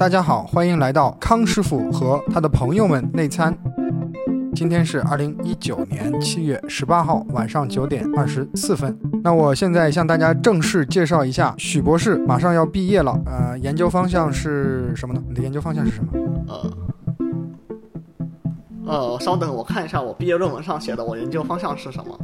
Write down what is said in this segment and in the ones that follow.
大家好，欢迎来到康师傅和他的朋友们内参。今天是二零一九年七月十八号晚上九点二十四分。那我现在向大家正式介绍一下，许博士马上要毕业了。呃，研究方向是什么呢？你的研究方向是什么？呃，呃，稍等，我看一下我毕业论文上写的我研究方向是什么。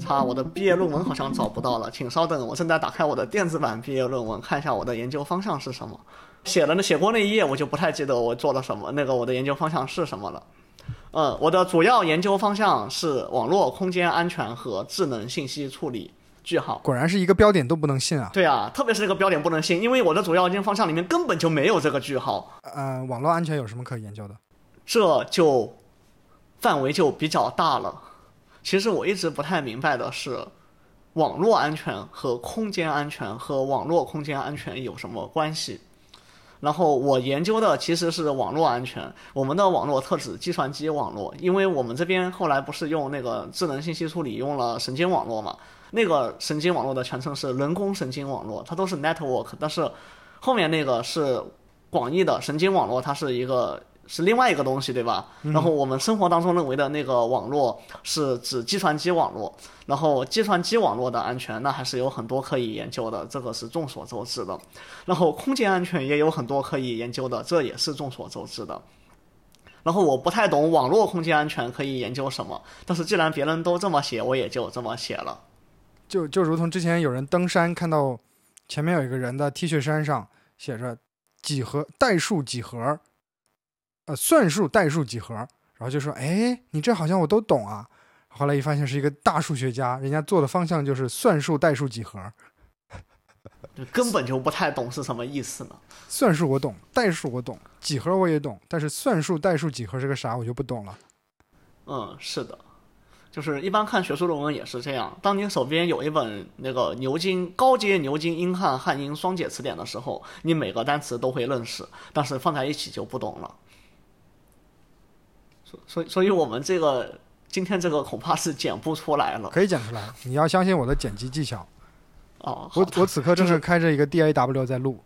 擦，我的毕业论文好像找不到了，请稍等，我正在打开我的电子版毕业论文，看一下我的研究方向是什么。写了那写过那一页，我就不太记得我做了什么，那个我的研究方向是什么了。嗯，我的主要研究方向是网络空间安全和智能信息处理。句号。果然是一个标点都不能信啊。对啊，特别是这个标点不能信，因为我的主要研究方向里面根本就没有这个句号。呃，网络安全有什么可研究的？这就范围就比较大了。其实我一直不太明白的是，网络安全和空间安全和网络空间安全有什么关系？然后我研究的其实是网络安全，我们的网络特指计算机网络，因为我们这边后来不是用那个智能信息处理用了神经网络嘛，那个神经网络的全称是人工神经网络，它都是 network，但是后面那个是广义的神经网络，它是一个。是另外一个东西，对吧？然后我们生活当中认为的那个网络是指计算机网络，然后计算机网络的安全那还是有很多可以研究的，这个是众所周知的。然后空间安全也有很多可以研究的，这也是众所周知的。然后我不太懂网络空间安全可以研究什么，但是既然别人都这么写，我也就这么写了。就就如同之前有人登山看到前面有一个人的 T 恤衫上写着几何代数几何。呃，算术代数几何，然后就说：“哎，你这好像我都懂啊。”后来一发现是一个大数学家，人家做的方向就是算术代数几何，就根本就不太懂是什么意思呢？算术我懂，代数我懂，几何我也懂，但是算术代数几何是个啥，我就不懂了。嗯，是的，就是一般看学术论文也是这样。当你手边有一本那个牛津高阶牛津英汉汉英双解词典的时候，你每个单词都会认识，但是放在一起就不懂了。所以，所以我们这个今天这个恐怕是剪不出来了。可以剪出来，你要相信我的剪辑技巧。哦，我我此刻正是开着一个 DAW 在录，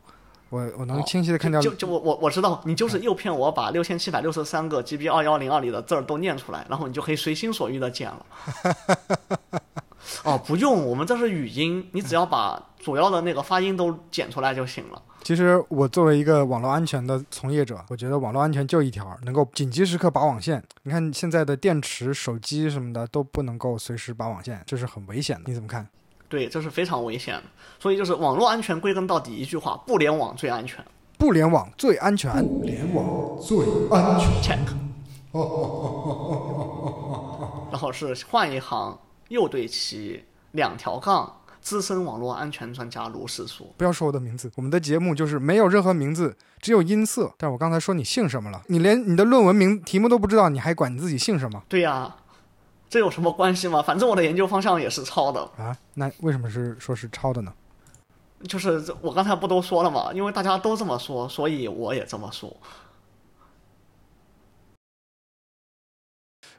我我能清晰的看到。就就我我我知道，你就是诱骗我把六千七百六十三个 GB 二幺零二里的字儿都念出来，然后你就可以随心所欲的剪了。哦，不用，我们这是语音，你只要把主要的那个发音都剪出来就行了。其实我作为一个网络安全的从业者，我觉得网络安全就一条，能够紧急时刻拔网线。你看现在的电池、手机什么的都不能够随时拔网线，这是很危险的。你怎么看？对，这是非常危险的。所以就是网络安全归根到底一句话：不联网最安全。不联网最安全。不联网最安全。check。然后是换一行。又对齐两条杠，资深网络安全专家卢世说：“不要说我的名字，我们的节目就是没有任何名字，只有音色。但我刚才说你姓什么了？你连你的论文名题目都不知道，你还管你自己姓什么？对呀，这有什么关系吗？反正我的研究方向也是抄的啊。那为什么是说是抄的呢？就是我刚才不都说了吗？因为大家都这么说，所以我也这么说。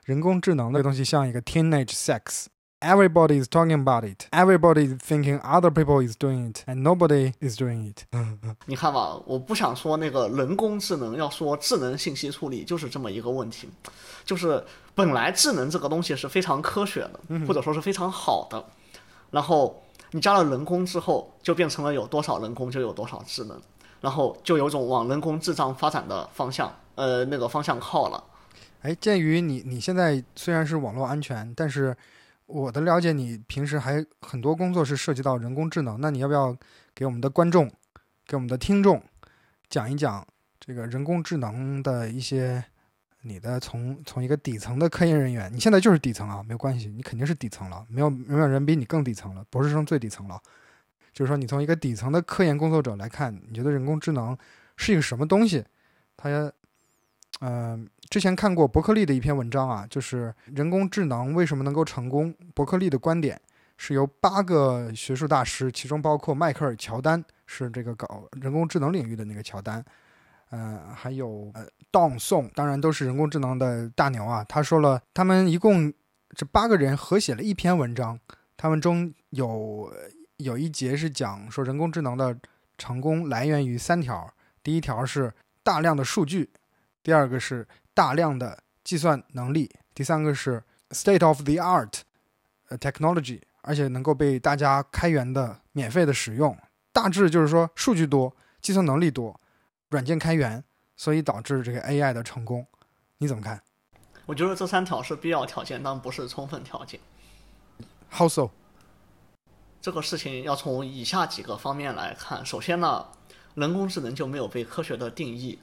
人工智能这个东西像一个 teenage sex。” Everybody is talking about it. Everybody is thinking other people is doing it, and nobody is doing it. 你看吧，我不想说那个人工智能，要说智能信息处理，就是这么一个问题。就是本来智能这个东西是非常科学的，或者说是非常好的。然后你加了人工之后，就变成了有多少人工就有多少智能，然后就有种往人工智障发展的方向，呃，那个方向靠了。哎，鉴于你你现在虽然是网络安全，但是。我的了解，你平时还很多工作是涉及到人工智能，那你要不要给我们的观众、给我们的听众讲一讲这个人工智能的一些你的从从一个底层的科研人员，你现在就是底层啊，没有关系，你肯定是底层了，没有没有人比你更底层了，博士生最底层了，就是说你从一个底层的科研工作者来看，你觉得人工智能是一个什么东西？它，嗯。之前看过伯克利的一篇文章啊，就是人工智能为什么能够成功。伯克利的观点是由八个学术大师，其中包括迈克尔·乔丹，是这个搞人工智能领域的那个乔丹，呃，还有呃，Don Song，当然都是人工智能的大牛啊。他说了，他们一共这八个人合写了一篇文章，他们中有有一节是讲说人工智能的成功来源于三条。第一条是大量的数据，第二个是大量的计算能力，第三个是 state of the art 呃 technology，而且能够被大家开源的免费的使用。大致就是说数据多，计算能力多，软件开源，所以导致这个 AI 的成功。你怎么看我觉得这三条是必要条件，但不是充分条件。？How so？这个事情要从以下几个方面来看。首先呢，人工智能就没有被科学的定义。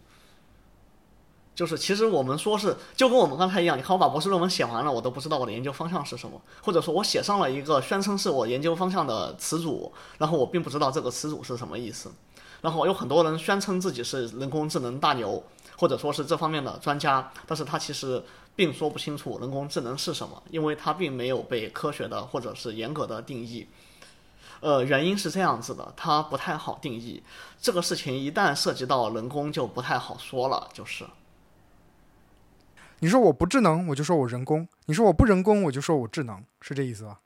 就是其实我们说是，就跟我们刚才一样，你看我把博士论文写完了，我都不知道我的研究方向是什么，或者说我写上了一个宣称是我研究方向的词组，然后我并不知道这个词组是什么意思。然后有很多人宣称自己是人工智能大牛，或者说是这方面的专家，但是他其实并说不清楚人工智能是什么，因为它并没有被科学的或者是严格的定义。呃，原因是这样子的，它不太好定义。这个事情一旦涉及到人工，就不太好说了，就是。你说我不智能，我就说我人工；你说我不人工，我就说我智能，是这意思吧？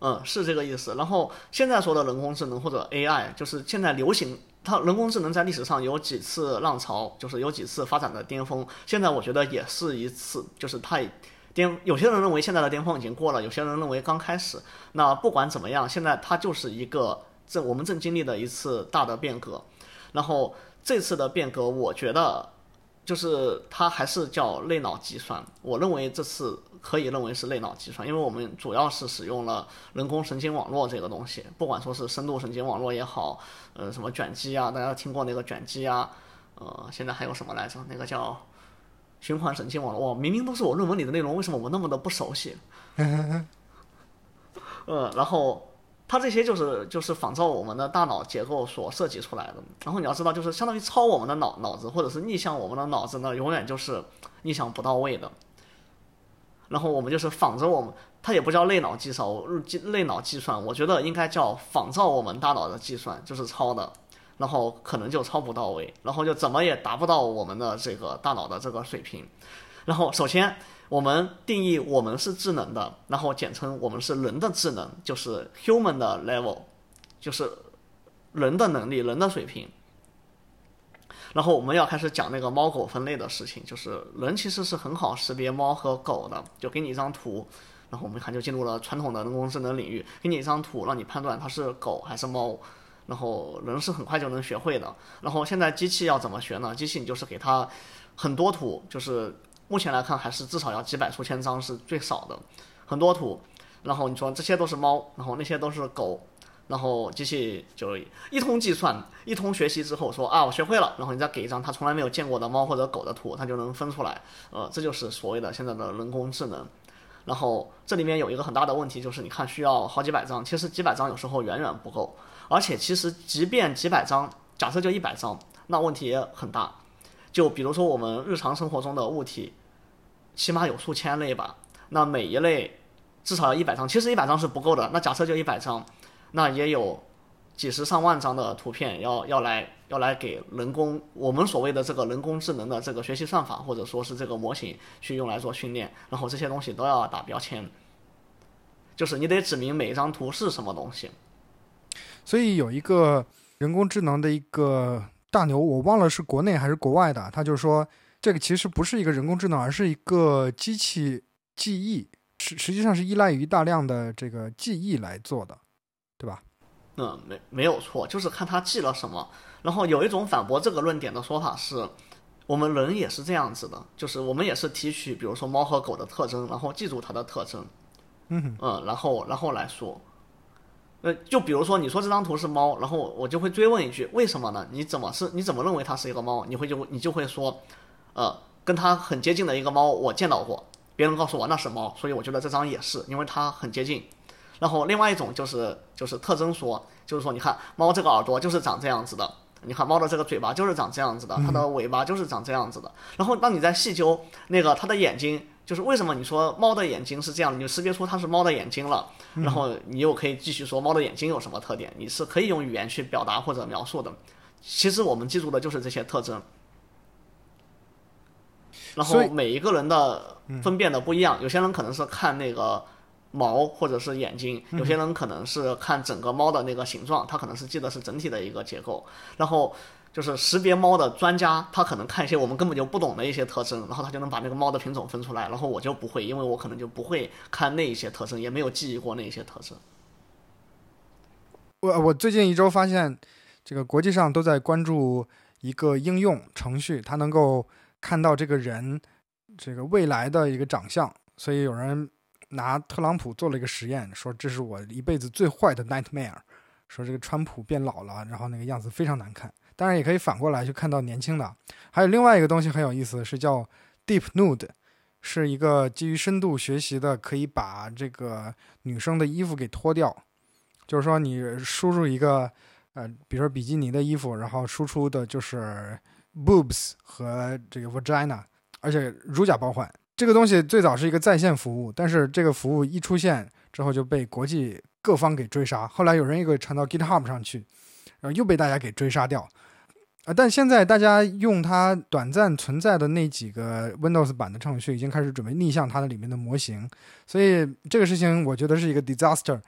嗯，是这个意思。然后现在说的人工智能或者 AI，就是现在流行，它人工智能在历史上有几次浪潮，就是有几次发展的巅峰。现在我觉得也是一次，就是它巅。有些人认为现在的巅峰已经过了，有些人认为刚开始。那不管怎么样，现在它就是一个正我们正经历的一次大的变革。然后这次的变革，我觉得就是它还是叫类脑计算。我认为这次可以认为是类脑计算，因为我们主要是使用了人工神经网络这个东西，不管说是深度神经网络也好，呃，什么卷积啊，大家听过那个卷积啊，呃，现在还有什么来着？那个叫循环神经网络，哇，明明都是我论文里的内容，为什么我那么的不熟悉？呃，然后它这些就是就是仿照我们的大脑结构所设计出来的。然后你要知道，就是相当于抄我们的脑脑子，或者是逆向我们的脑子呢，永远就是逆向不到位的。然后我们就是仿着我们，它也不叫类脑计算，我计类脑计算，我觉得应该叫仿照我们大脑的计算，就是抄的。然后可能就抄不到位，然后就怎么也达不到我们的这个大脑的这个水平。然后首先我们定义我们是智能的，然后简称我们是人的智能，就是 human 的 level，就是人的能力、人的水平。然后我们要开始讲那个猫狗分类的事情，就是人其实是很好识别猫和狗的，就给你一张图，然后我们看就进入了传统的人工智能领域，给你一张图让你判断它是狗还是猫。然后人是很快就能学会的。然后现在机器要怎么学呢？机器你就是给它很多图，就是目前来看还是至少要几百数千张是最少的，很多图。然后你说这些都是猫，然后那些都是狗，然后机器就一通计算、一通学习之后说啊我学会了，然后你再给一张它从来没有见过的猫或者狗的图，它就能分出来。呃，这就是所谓的现在的人工智能。然后这里面有一个很大的问题，就是你看需要好几百张，其实几百张有时候远远不够。而且其实，即便几百张，假设就一百张，那问题也很大。就比如说我们日常生活中的物体，起码有数千类吧。那每一类至少要一百张，其实一百张是不够的。那假设就一百张，那也有几十上万张的图片要要来要来给人工我们所谓的这个人工智能的这个学习算法或者说是这个模型去用来做训练，然后这些东西都要打标签，就是你得指明每一张图是什么东西。所以有一个人工智能的一个大牛，我忘了是国内还是国外的，他就说这个其实不是一个人工智能，而是一个机器记忆，实实际上是依赖于大量的这个记忆来做的，对吧？嗯，没没有错，就是看他记了什么。然后有一种反驳这个论点的说法是，我们人也是这样子的，就是我们也是提取，比如说猫和狗的特征，然后记住它的特征，嗯嗯，然后然后来说。呃，就比如说你说这张图是猫，然后我就会追问一句，为什么呢？你怎么是？你怎么认为它是一个猫？你会就你就会说，呃，跟它很接近的一个猫我见到过，别人告诉我那是猫，所以我觉得这张也是，因为它很接近。然后另外一种就是就是特征说，就是说你看猫这个耳朵就是长这样子的，你看猫的这个嘴巴就是长这样子的，它的尾巴就是长这样子的。然后当你在细究那个它的眼睛。就是为什么你说猫的眼睛是这样，你就识别出它是猫的眼睛了，然后你又可以继续说猫的眼睛有什么特点，你是可以用语言去表达或者描述的。其实我们记住的就是这些特征，然后每一个人的分辨的不一样，有些人可能是看那个毛或者是眼睛，有些人可能是看整个猫的那个形状，他可能是记得是整体的一个结构，然后。就是识别猫的专家，他可能看一些我们根本就不懂的一些特征，然后他就能把那个猫的品种分出来，然后我就不会，因为我可能就不会看那一些特征，也没有记忆过那一些特征。我我最近一周发现，这个国际上都在关注一个应用程序，它能够看到这个人这个未来的一个长相，所以有人拿特朗普做了一个实验，说这是我一辈子最坏的 nightmare，说这个川普变老了，然后那个样子非常难看。当然也可以反过来去看到年轻的。还有另外一个东西很有意思，是叫 Deep Nude，是一个基于深度学习的，可以把这个女生的衣服给脱掉。就是说你输入一个呃，比如说比基尼的衣服，然后输出的就是 boobs 和这个 vagina，而且如假包换。这个东西最早是一个在线服务，但是这个服务一出现之后就被国际各方给追杀。后来有人又给传到 GitHub 上去，然后又被大家给追杀掉。啊！但现在大家用它短暂存在的那几个 Windows 版的程序，已经开始准备逆向它的里面的模型，所以这个事情我觉得是一个 disaster。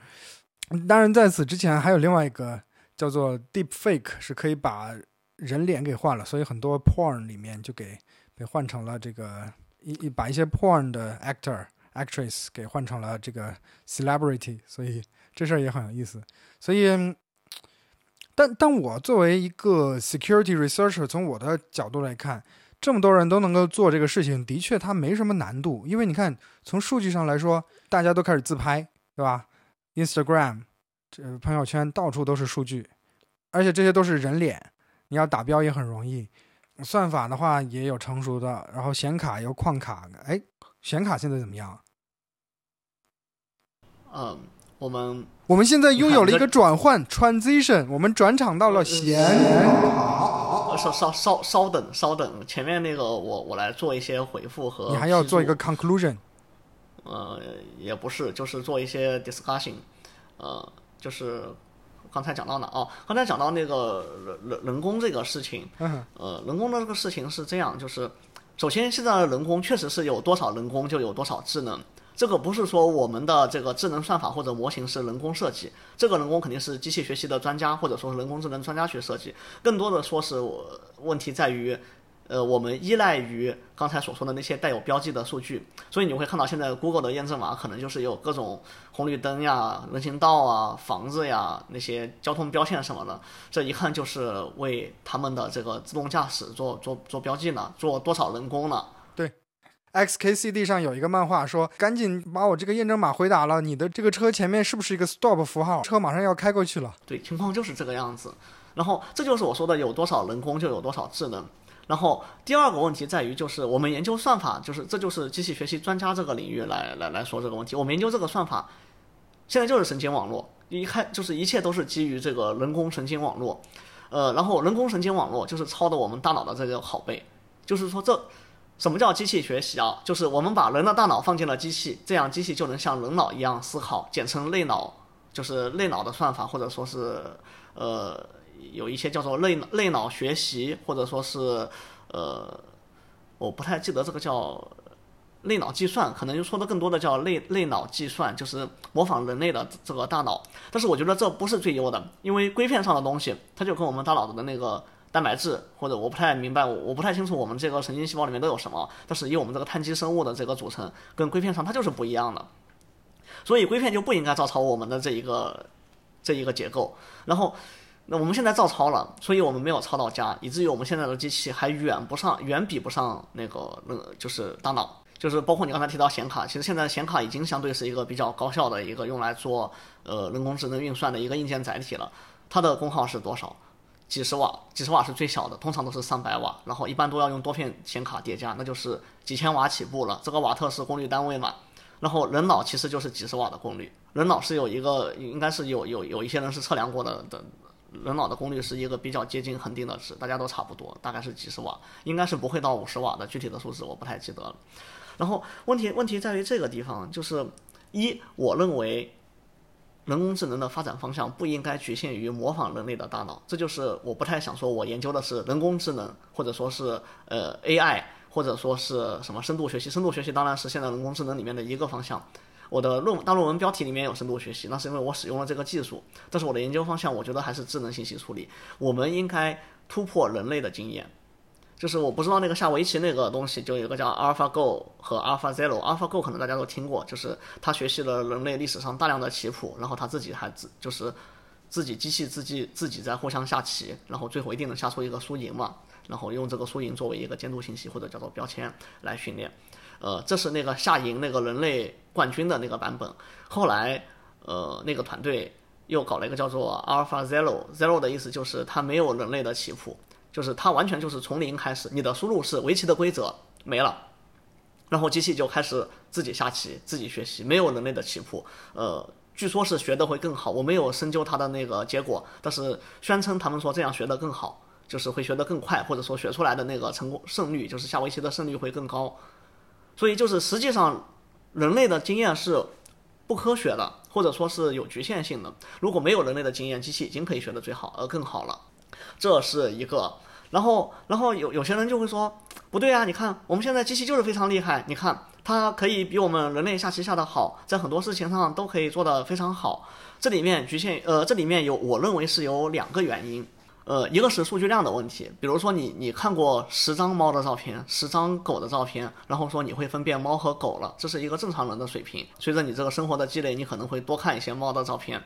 当然，在此之前还有另外一个叫做 Deep Fake，是可以把人脸给换了，所以很多 Porn 里面就给被换成了这个一一把一些 Porn 的 Actor Actress 给换成了这个 Celebrity，所以这事儿也很有意思。所以。但但我作为一个 security researcher，从我的角度来看，这么多人都能够做这个事情，的确它没什么难度。因为你看，从数据上来说，大家都开始自拍，对吧？Instagram 这朋友圈到处都是数据，而且这些都是人脸，你要打标也很容易。算法的话也有成熟的，然后显卡有矿卡，哎，显卡现在怎么样？嗯。我们我们现在拥有了一个转换 transition，我们转场到了显卡。稍稍稍稍等稍等，前面那个我我来做一些回复和。你还要做一个 conclusion？呃，也不是，就是做一些 discussion。呃，就是刚才讲到哪哦？刚才讲到那个人人人工这个事情。呃，人工的这个事情是这样，就是首先现在的人工确实是有多少人工就有多少智能。这个不是说我们的这个智能算法或者模型是人工设计，这个人工肯定是机器学习的专家或者说是人工智能专家去设计，更多的说是问题在于，呃，我们依赖于刚才所说的那些带有标记的数据，所以你会看到现在 Google 的验证码可能就是有各种红绿灯呀、人行道啊、房子呀那些交通标线什么的，这一看就是为他们的这个自动驾驶做做做标记呢，做多少人工呢对？XKCD 上有一个漫画说：“赶紧把我这个验证码回答了，你的这个车前面是不是一个 stop 符号？车马上要开过去了。”对，情况就是这个样子。然后这就是我说的，有多少人工就有多少智能。然后第二个问题在于，就是我们研究算法，就是这就是机器学习专家这个领域来来来说这个问题。我们研究这个算法，现在就是神经网络，一看就是一切都是基于这个人工神经网络。呃，然后人工神经网络就是抄的我们大脑的这个拷贝，就是说这。什么叫机器学习啊？就是我们把人的大脑放进了机器，这样机器就能像人脑一样思考，简称类脑，就是类脑的算法，或者说是呃有一些叫做类类脑学习，或者说是呃我不太记得这个叫类脑计算，可能就说的更多的叫类类脑计算，就是模仿人类的这个大脑。但是我觉得这不是最优的，因为硅片上的东西，它就跟我们大脑的那个。蛋白质或者我不太明白，我我不太清楚我们这个神经细胞里面都有什么，但是以我们这个碳基生物的这个组成，跟硅片上它就是不一样的，所以硅片就不应该照抄我们的这一个这一个结构。然后，那我们现在照抄了，所以我们没有抄到家，以至于我们现在的机器还远不上，远比不上那个那个就是大脑，就是包括你刚才提到显卡，其实现在显卡已经相对是一个比较高效的一个用来做呃人工智能运算的一个硬件载体了，它的功耗是多少？几十瓦，几十瓦是最小的，通常都是上百瓦，然后一般都要用多片显卡叠加，那就是几千瓦起步了。这个瓦特是功率单位嘛？然后人脑其实就是几十瓦的功率，人脑是有一个，应该是有有有一些人是测量过的的，人脑的功率是一个比较接近恒定的值，大家都差不多，大概是几十瓦，应该是不会到五十瓦的，具体的数字我不太记得了。然后问题问题在于这个地方，就是一，我认为。人工智能的发展方向不应该局限于模仿人类的大脑，这就是我不太想说，我研究的是人工智能，或者说是呃 AI，或者说是什么深度学习。深度学习当然是现在人工智能里面的一个方向。我的论大论文标题里面有深度学习，那是因为我使用了这个技术。但是我的研究方向，我觉得还是智能信息处理。我们应该突破人类的经验。就是我不知道那个下围棋那个东西，就有个叫 AlphaGo 和 AlphaZero。AlphaGo 可能大家都听过，就是他学习了人类历史上大量的棋谱，然后他自己还自就是自己机器自己自己在互相下棋，然后最后一定能下出一个输赢嘛，然后用这个输赢作为一个监督信息或者叫做标签来训练。呃，这是那个下赢那个人类冠军的那个版本。后来呃那个团队又搞了一个叫做 AlphaZero，Zero 的意思就是它没有人类的棋谱。就是它完全就是从零开始，你的输入是围棋的规则没了，然后机器就开始自己下棋、自己学习，没有人类的棋谱。呃，据说是学的会更好，我没有深究它的那个结果，但是宣称他们说这样学的更好，就是会学得更快，或者说学出来的那个成功胜率，就是下围棋的胜率会更高。所以就是实际上人类的经验是不科学的，或者说是有局限性的。如果没有人类的经验，机器已经可以学得最好，而更好了。这是一个。然后，然后有有些人就会说，不对啊，你看我们现在机器就是非常厉害，你看它可以比我们人类下棋下得好，在很多事情上都可以做得非常好。这里面局限，呃，这里面有我认为是有两个原因，呃，一个是数据量的问题，比如说你你看过十张猫的照片，十张狗的照片，然后说你会分辨猫和狗了，这是一个正常人的水平。随着你这个生活的积累，你可能会多看一些猫的照片。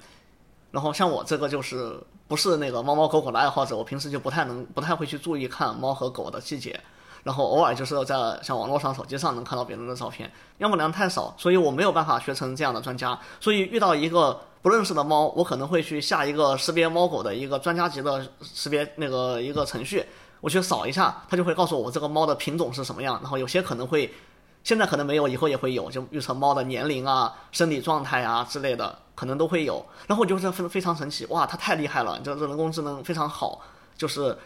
然后像我这个就是不是那个猫猫狗狗的爱好者，我平时就不太能不太会去注意看猫和狗的细节，然后偶尔就是在像网络上、手机上能看到别人的照片，样本量太少，所以我没有办法学成这样的专家。所以遇到一个不认识的猫，我可能会去下一个识别猫狗的一个专家级的识别那个一个程序，我去扫一下，它就会告诉我这个猫的品种是什么样，然后有些可能会。现在可能没有，以后也会有，就预测猫的年龄啊、生理状态啊之类的，可能都会有。然后我就是非非常神奇，哇，它太厉害了，这这人工智能非常好，就是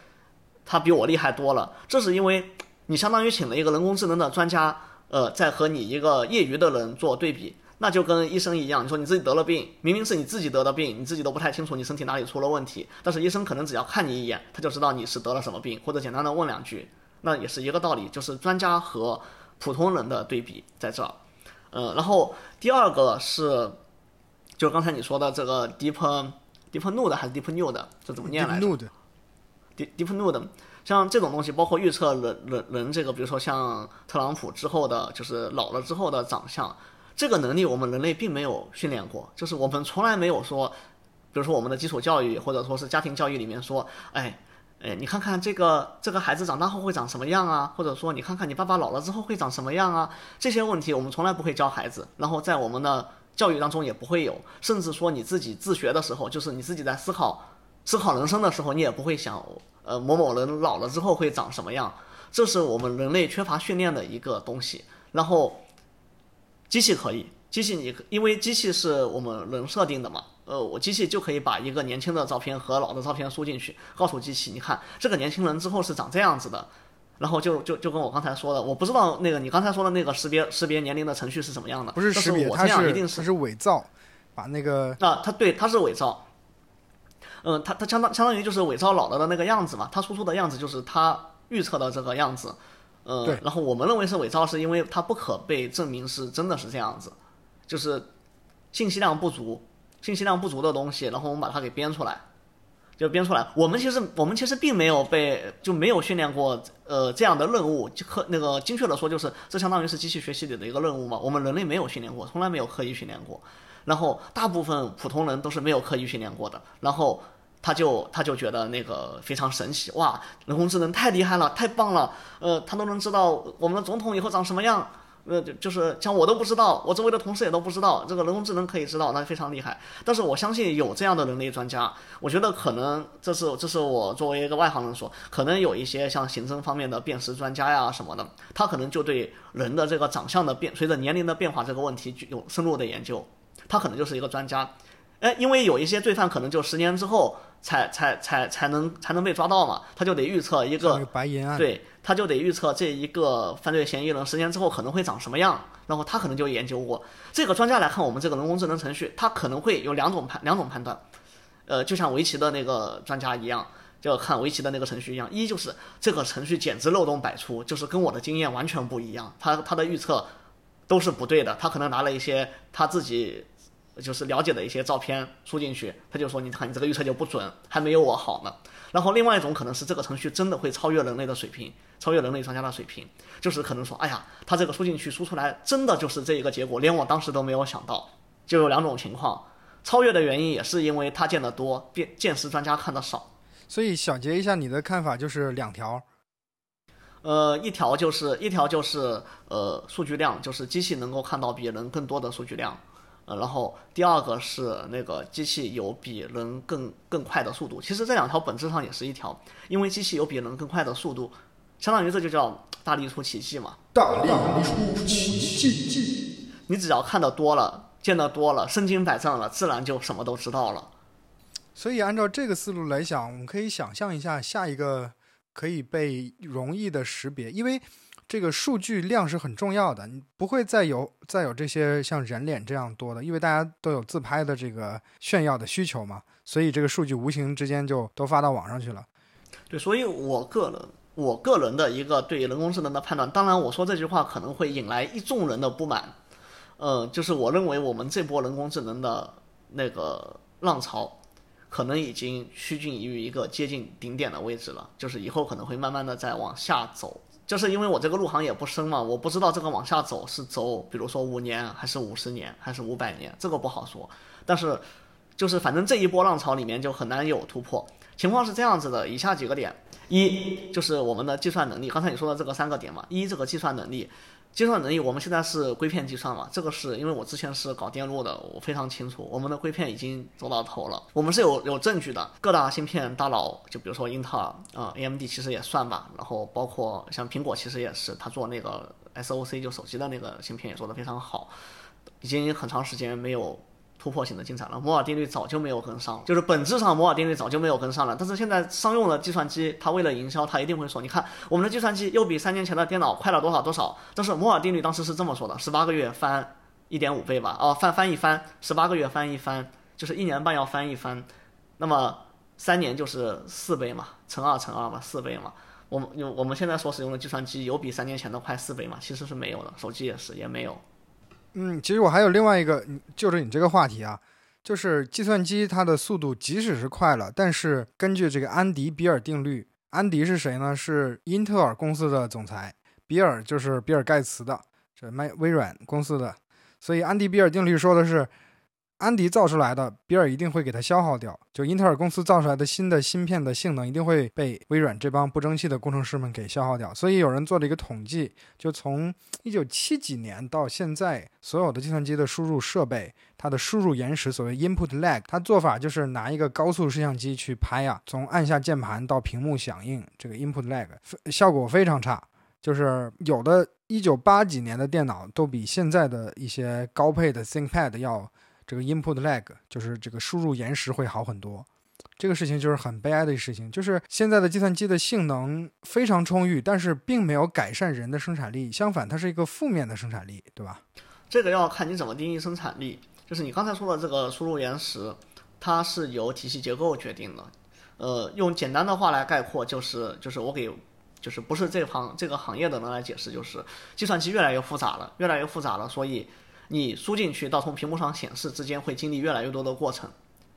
它比我厉害多了。这是因为你相当于请了一个人工智能的专家，呃，在和你一个业余的人做对比，那就跟医生一样，你说你自己得了病，明明是你自己得的病，你自己都不太清楚你身体哪里出了问题，但是医生可能只要看你一眼，他就知道你是得了什么病，或者简单的问两句，那也是一个道理，就是专家和。普通人的对比在这儿，嗯，然后第二个是，就刚才你说的这个 deep deep nude 还是 deep nude，这怎么念来着？deep deep nude，像这种东西，包括预测人人人这个，比如说像特朗普之后的，就是老了之后的长相，这个能力我们人类并没有训练过，就是我们从来没有说，比如说我们的基础教育或者说是家庭教育里面说，哎。哎，你看看这个这个孩子长大后会长什么样啊？或者说，你看看你爸爸老了之后会长什么样啊？这些问题我们从来不会教孩子，然后在我们的教育当中也不会有，甚至说你自己自学的时候，就是你自己在思考思考人生的时候，你也不会想，呃，某某人老了之后会长什么样？这是我们人类缺乏训练的一个东西。然后，机器可以，机器你因为机器是我们人设定的嘛。呃，我机器就可以把一个年轻的照片和老的照片输进去，告诉机器，你看这个年轻人之后是长这样子的，然后就就就跟我刚才说的，我不知道那个你刚才说的那个识别识别年龄的程序是什么样的，不是识别，它是它是伪造，把那个啊，它对，它是伪造，嗯，它它相当相当于就是伪造老了的那个样子嘛，它输出的样子就是它预测的这个样子，呃，然后我们认为是伪造，是因为它不可被证明是真的是这样子，就是信息量不足。信息量不足的东西，然后我们把它给编出来，就编出来。我们其实我们其实并没有被就没有训练过呃这样的任务，就可那个精确的说就是这相当于是机器学习里的一个任务嘛。我们人类没有训练过，从来没有刻意训练过。然后大部分普通人都是没有刻意训练过的。然后他就他就觉得那个非常神奇，哇，人工智能太厉害了，太棒了。呃，他都能知道我们的总统以后长什么样。呃，就是像我都不知道，我周围的同事也都不知道，这个人工智能可以知道，那非常厉害。但是我相信有这样的人类专家，我觉得可能这是这是我作为一个外行人说，可能有一些像刑侦方面的辨识专家呀什么的，他可能就对人的这个长相的变，随着年龄的变化这个问题有深入的研究，他可能就是一个专家。哎，因为有一些罪犯可能就十年之后才才才才能才能被抓到嘛，他就得预测一个白银案，对，他就得预测这一个犯罪嫌疑人十年之后可能会长什么样，然后他可能就研究过。这个专家来看我们这个人工智能程序，他可能会有两种判两种判断，呃，就像围棋的那个专家一样，就看围棋的那个程序一样，一就是这个程序简直漏洞百出，就是跟我的经验完全不一样，他他的预测都是不对的，他可能拿了一些他自己。就是了解的一些照片输进去，他就说：“你看，你这个预测就不准，还没有我好呢。”然后另外一种可能是这个程序真的会超越人类的水平，超越人类专家的水平，就是可能说，哎呀，他这个输进去输出来真的就是这一个结果，连我当时都没有想到。就有两种情况，超越的原因也是因为他见得多，见见识专家看的少。所以小结一下你的看法就是两条。呃，一条就是一条就是呃数据量，就是机器能够看到比人更多的数据量，呃，然后第二个是那个机器有比人更更快的速度。其实这两条本质上也是一条，因为机器有比人更快的速度，相当于这就叫大力出奇迹嘛。大力出奇迹。你只要看的多了，见得多了，身经百战了，自然就什么都知道了。所以按照这个思路来想，我们可以想象一下下一个。可以被容易的识别，因为这个数据量是很重要的，你不会再有再有这些像人脸这样多的，因为大家都有自拍的这个炫耀的需求嘛，所以这个数据无形之间就都发到网上去了。对，所以我个人我个人的一个对人工智能的判断，当然我说这句话可能会引来一众人的不满，呃，就是我认为我们这波人工智能的那个浪潮。可能已经趋近于一个接近顶点的位置了，就是以后可能会慢慢的再往下走。就是因为我这个入行也不深嘛，我不知道这个往下走是走，比如说五年还是五十年还是五百年，这个不好说。但是，就是反正这一波浪潮里面就很难有突破。情况是这样子的，以下几个点：一就是我们的计算能力，刚才你说的这个三个点嘛，一这个计算能力。计算能力，我们现在是硅片计算嘛？这个是因为我之前是搞电路的，我非常清楚，我们的硅片已经走到头了。我们是有有证据的，各大芯片大佬，就比如说英特尔啊，AMD 其实也算吧，然后包括像苹果其实也是，他做那个 SOC 就手机的那个芯片也做得非常好，已经很长时间没有。突破性的进展了，摩尔定律早就没有跟上，就是本质上摩尔定律早就没有跟上了。但是现在商用的计算机，它为了营销，它一定会说，你看我们的计算机又比三年前的电脑快了多少多少。但是摩尔定律当时是这么说的：十八个月翻一点五倍吧，哦，翻翻一翻，十八个月翻一翻，就是一年半要翻一翻。那么三年就是四倍嘛，乘二乘二嘛，四倍嘛。我们用我们现在所使用的计算机有比三年前的快四倍吗？其实是没有的，手机也是也没有。嗯，其实我还有另外一个，就是你这个话题啊，就是计算机它的速度即使是快了，但是根据这个安迪比尔定律，安迪是谁呢？是英特尔公司的总裁，比尔就是比尔盖茨的，这卖微软公司的，所以安迪比尔定律说的是。安迪造出来的，比尔一定会给它消耗掉。就英特尔公司造出来的新的芯片的性能，一定会被微软这帮不争气的工程师们给消耗掉。所以有人做了一个统计，就从一九七几年到现在，所有的计算机的输入设备，它的输入延时，所谓 input lag，它做法就是拿一个高速摄像机去拍啊，从按下键盘到屏幕响应，这个 input lag 效果非常差。就是有的一九八几年的电脑都比现在的一些高配的 ThinkPad 要。这个 input lag 就是这个输入延时会好很多，这个事情就是很悲哀的事情，就是现在的计算机的性能非常充裕，但是并没有改善人的生产力，相反它是一个负面的生产力，对吧？这个要看你怎么定义生产力，就是你刚才说的这个输入延时，它是由体系结构决定的。呃，用简单的话来概括，就是就是我给就是不是这行这个行业的人来解释，就是计算机越来越复杂了，越来越复杂了，所以。你输进去到从屏幕上显示之间会经历越来越多的过程，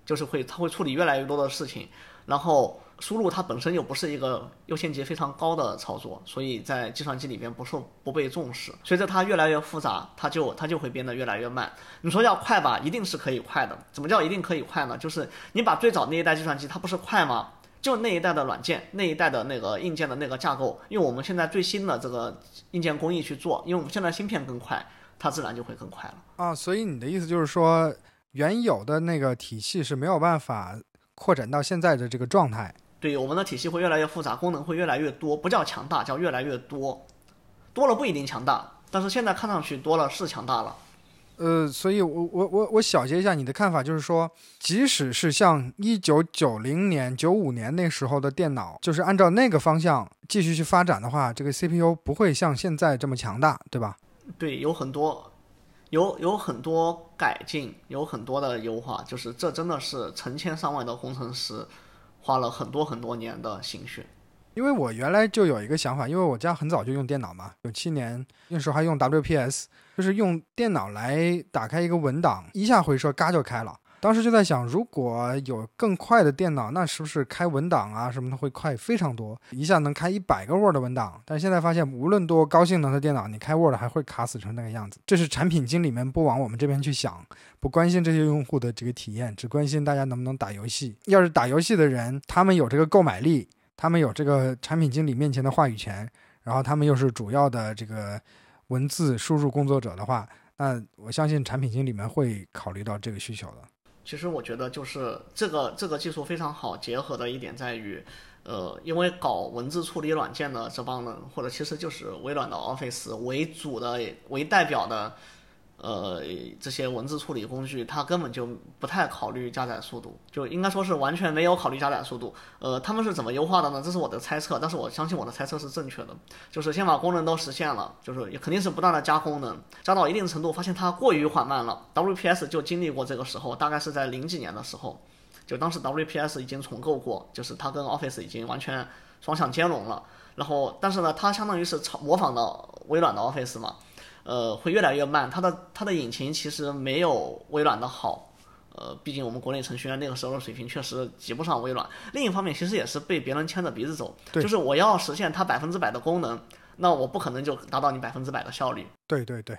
就是会它会处理越来越多的事情，然后输入它本身又不是一个优先级非常高的操作，所以在计算机里边不受不被重视。随着它越来越复杂，它就它就会变得越来越慢。你说要快吧，一定是可以快的。怎么叫一定可以快呢？就是你把最早那一代计算机它不是快吗？就那一代的软件，那一代的那个硬件的那个架构，用我们现在最新的这个硬件工艺去做，因为我们现在芯片更快。它自然就会更快了啊！所以你的意思就是说，原有的那个体系是没有办法扩展到现在的这个状态。对，我们的体系会越来越复杂，功能会越来越多，不叫强大，叫越来越多。多了不一定强大，但是现在看上去多了是强大了。呃，所以我我我我小结一下你的看法，就是说，即使是像一九九零年、九五年那时候的电脑，就是按照那个方向继续去发展的话，这个 CPU 不会像现在这么强大，对吧？对，有很多，有有很多改进，有很多的优化，就是这真的是成千上万的工程师花了很多很多年的心血。因为我原来就有一个想法，因为我家很早就用电脑嘛，九七年那时候还用 WPS，就是用电脑来打开一个文档，一下回车嘎就开了。当时就在想，如果有更快的电脑，那是不是开文档啊什么的会快非常多，一下能开一百个 Word 文档？但现在发现，无论多高性能的电脑，你开 Word 还会卡死成那个样子。这是产品经理们不往我们这边去想，不关心这些用户的这个体验，只关心大家能不能打游戏。要是打游戏的人，他们有这个购买力，他们有这个产品经理面前的话语权，然后他们又是主要的这个文字输入工作者的话，那我相信产品经理们会考虑到这个需求的。其实我觉得就是这个这个技术非常好结合的一点在于，呃，因为搞文字处理软件的这帮人，或者其实就是微软的 Office 为主的为代表的。呃，这些文字处理工具，它根本就不太考虑加载速度，就应该说是完全没有考虑加载速度。呃，他们是怎么优化的呢？这是我的猜测，但是我相信我的猜测是正确的。就是先把功能都实现了，就是也肯定是不断的加功能，加到一定程度，发现它过于缓慢了。WPS 就经历过这个时候，大概是在零几年的时候，就当时 WPS 已经重构过，就是它跟 Office 已经完全双向兼容了。然后，但是呢，它相当于是模仿的微软的 Office 嘛。呃，会越来越慢。它的它的引擎其实没有微软的好，呃，毕竟我们国内程序员那个时候的水平确实及不上微软。另一方面，其实也是被别人牵着鼻子走，就是我要实现它百分之百的功能，那我不可能就达到你百分之百的效率。对对对。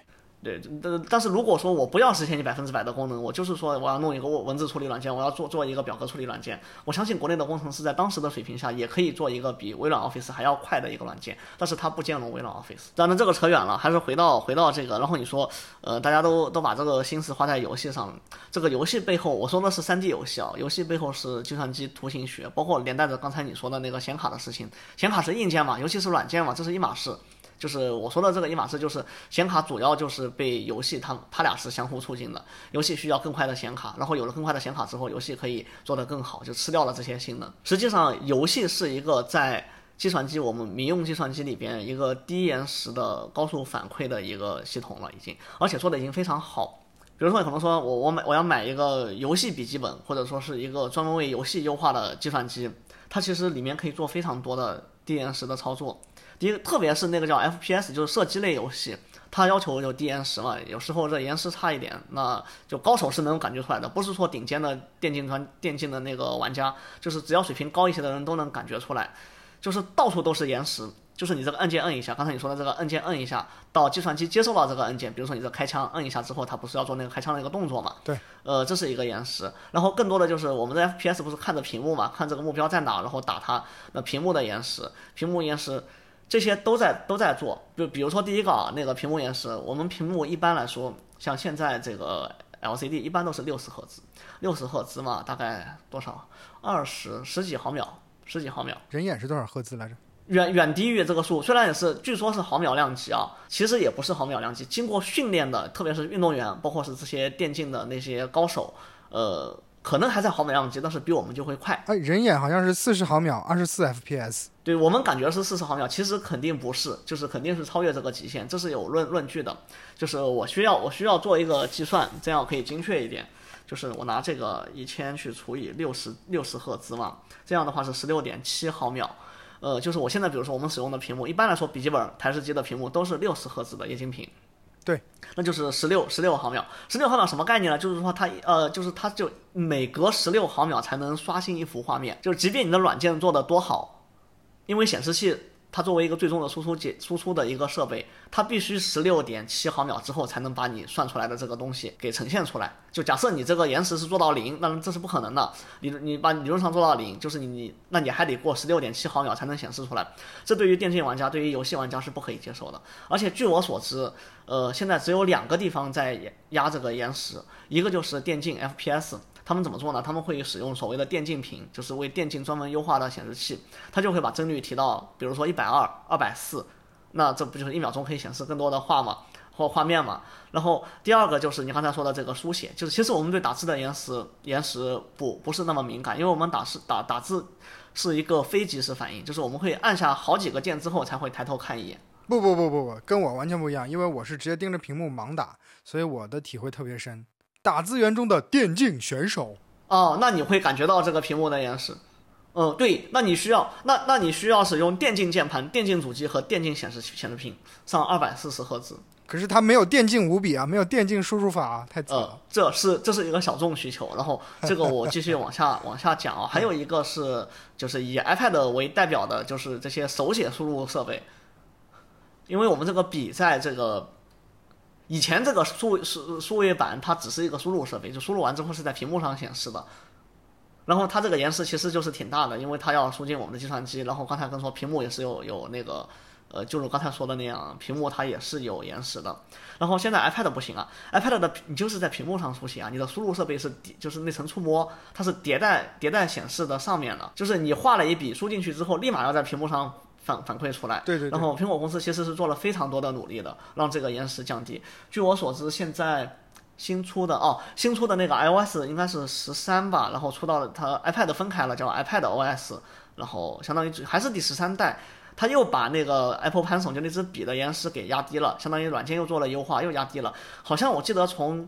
对，但但是如果说我不要实现你百分之百的功能，我就是说我要弄一个文字处理软件，我要做做一个表格处理软件，我相信国内的工程师在当时的水平下也可以做一个比微软 Office 还要快的一个软件，但是它不兼容微软 Office。当然这个扯远了，还是回到回到这个，然后你说，呃，大家都都把这个心思花在游戏上，这个游戏背后，我说的是 3D 游戏啊，游戏背后是计算机图形学，包括连带着刚才你说的那个显卡的事情，显卡是硬件嘛，游戏是软件嘛，这是一码事。就是我说的这个一码事，就是显卡主要就是被游戏它它俩是相互促进的，游戏需要更快的显卡，然后有了更快的显卡之后，游戏可以做得更好，就吃掉了这些性能。实际上，游戏是一个在计算机我们民用计算机里边一个低延时的高速反馈的一个系统了，已经，而且做的已经非常好。比如说，可能说我我买我要买一个游戏笔记本，或者说是一个专门为游戏优化的计算机，它其实里面可以做非常多的低延时的操作。第一个，特别是那个叫 FPS，就是射击类游戏，它要求就低延时嘛，有时候这延时差一点，那就高手是能感觉出来的，不是说顶尖的电竞团电竞的那个玩家，就是只要水平高一些的人都能感觉出来，就是到处都是延时，就是你这个按键摁一下，刚才你说的这个按键摁一下，到计算机接收到这个按键，比如说你这开枪摁一下之后，它不是要做那个开枪的一个动作嘛？对，呃，这是一个延时，然后更多的就是我们的 FPS 不是看着屏幕嘛，看这个目标在哪，然后打它，那屏幕的延时，屏幕延时。这些都在都在做，就比如说第一个啊，那个屏幕延时，我们屏幕一般来说，像现在这个 LCD 一般都是六十赫兹，六十赫兹嘛，大概多少？二十十几毫秒，十几毫秒。人眼是多少赫兹来着？远远低于这个数，虽然也是据说是毫秒量级啊，其实也不是毫秒量级。经过训练的，特别是运动员，包括是这些电竞的那些高手，呃。可能还在毫秒样级，但是比我们就会快。哎，人眼好像是四十毫秒，二十四 FPS。对我们感觉是四十毫秒，其实肯定不是，就是肯定是超越这个极限，这是有论论据的。就是我需要我需要做一个计算，这样可以精确一点。就是我拿这个一千去除以六十六十赫兹嘛，这样的话是十六点七毫秒。呃，就是我现在比如说我们使用的屏幕，一般来说笔记本、台式机的屏幕都是六十赫兹的液晶屏。对，那就是十六十六毫秒，十六毫秒什么概念呢？就是说它呃，就是它就每隔十六毫秒才能刷新一幅画面，就是即便你的软件做的多好，因为显示器。它作为一个最终的输出解输出的一个设备，它必须十六点七毫秒之后才能把你算出来的这个东西给呈现出来。就假设你这个延时是做到零，那这是不可能的。你你把理论上做到零，就是你你那你还得过十六点七毫秒才能显示出来。这对于电竞玩家，对于游戏玩家是不可以接受的。而且据我所知，呃，现在只有两个地方在压这个延时，一个就是电竞 FPS。他们怎么做呢？他们会使用所谓的电竞屏，就是为电竞专门优化的显示器，它就会把帧率提到，比如说一百二、二百四，那这不就是一秒钟可以显示更多的画吗？或画面嘛？然后第二个就是你刚才说的这个书写，就是其实我们对打字的延时延时不不是那么敏感，因为我们打字打打字是一个非即时反应，就是我们会按下好几个键之后才会抬头看一眼。不不不不不，跟我完全不一样，因为我是直接盯着屏幕盲打，所以我的体会特别深。打字员中的电竞选手。哦，那你会感觉到这个屏幕的延时，嗯，对，那你需要，那那你需要使用电竞键盘、电竞主机和电竞显示显示屏上二百四十赫兹。可是它没有电竞五笔啊，没有电竞输入法啊，太。呃，这是这是一个小众需求，然后 这个我继续往下往下讲啊，还有一个是就是以 iPad 为代表的，就是这些手写输入设备，因为我们这个笔在这个以前这个数数数位板它只是一个输入设备，就输入完之后是在屏幕上显示的。然后它这个延时其实就是挺大的，因为它要输进我们的计算机。然后刚才跟说屏幕也是有有那个，呃，就是刚才说的那样，屏幕它也是有延时的。然后现在 iPad 不行啊，iPad 的你就是在屏幕上书写啊，你的输入设备是，就是那层触摸，它是迭代迭代显示的上面的，就是你画了一笔输进去之后，立马要在屏幕上反反馈出来。对对对然后苹果公司其实是做了非常多的努力的，让这个延时降低。据我所知，现在新出的哦，新出的那个 iOS 应该是十三吧，然后出到了它 iPad 分开了，叫 iPad OS，然后相当于还是第十三代。它又把那个 Apple Pencil 就那支笔的延时给压低了，相当于软件又做了优化，又压低了。好像我记得从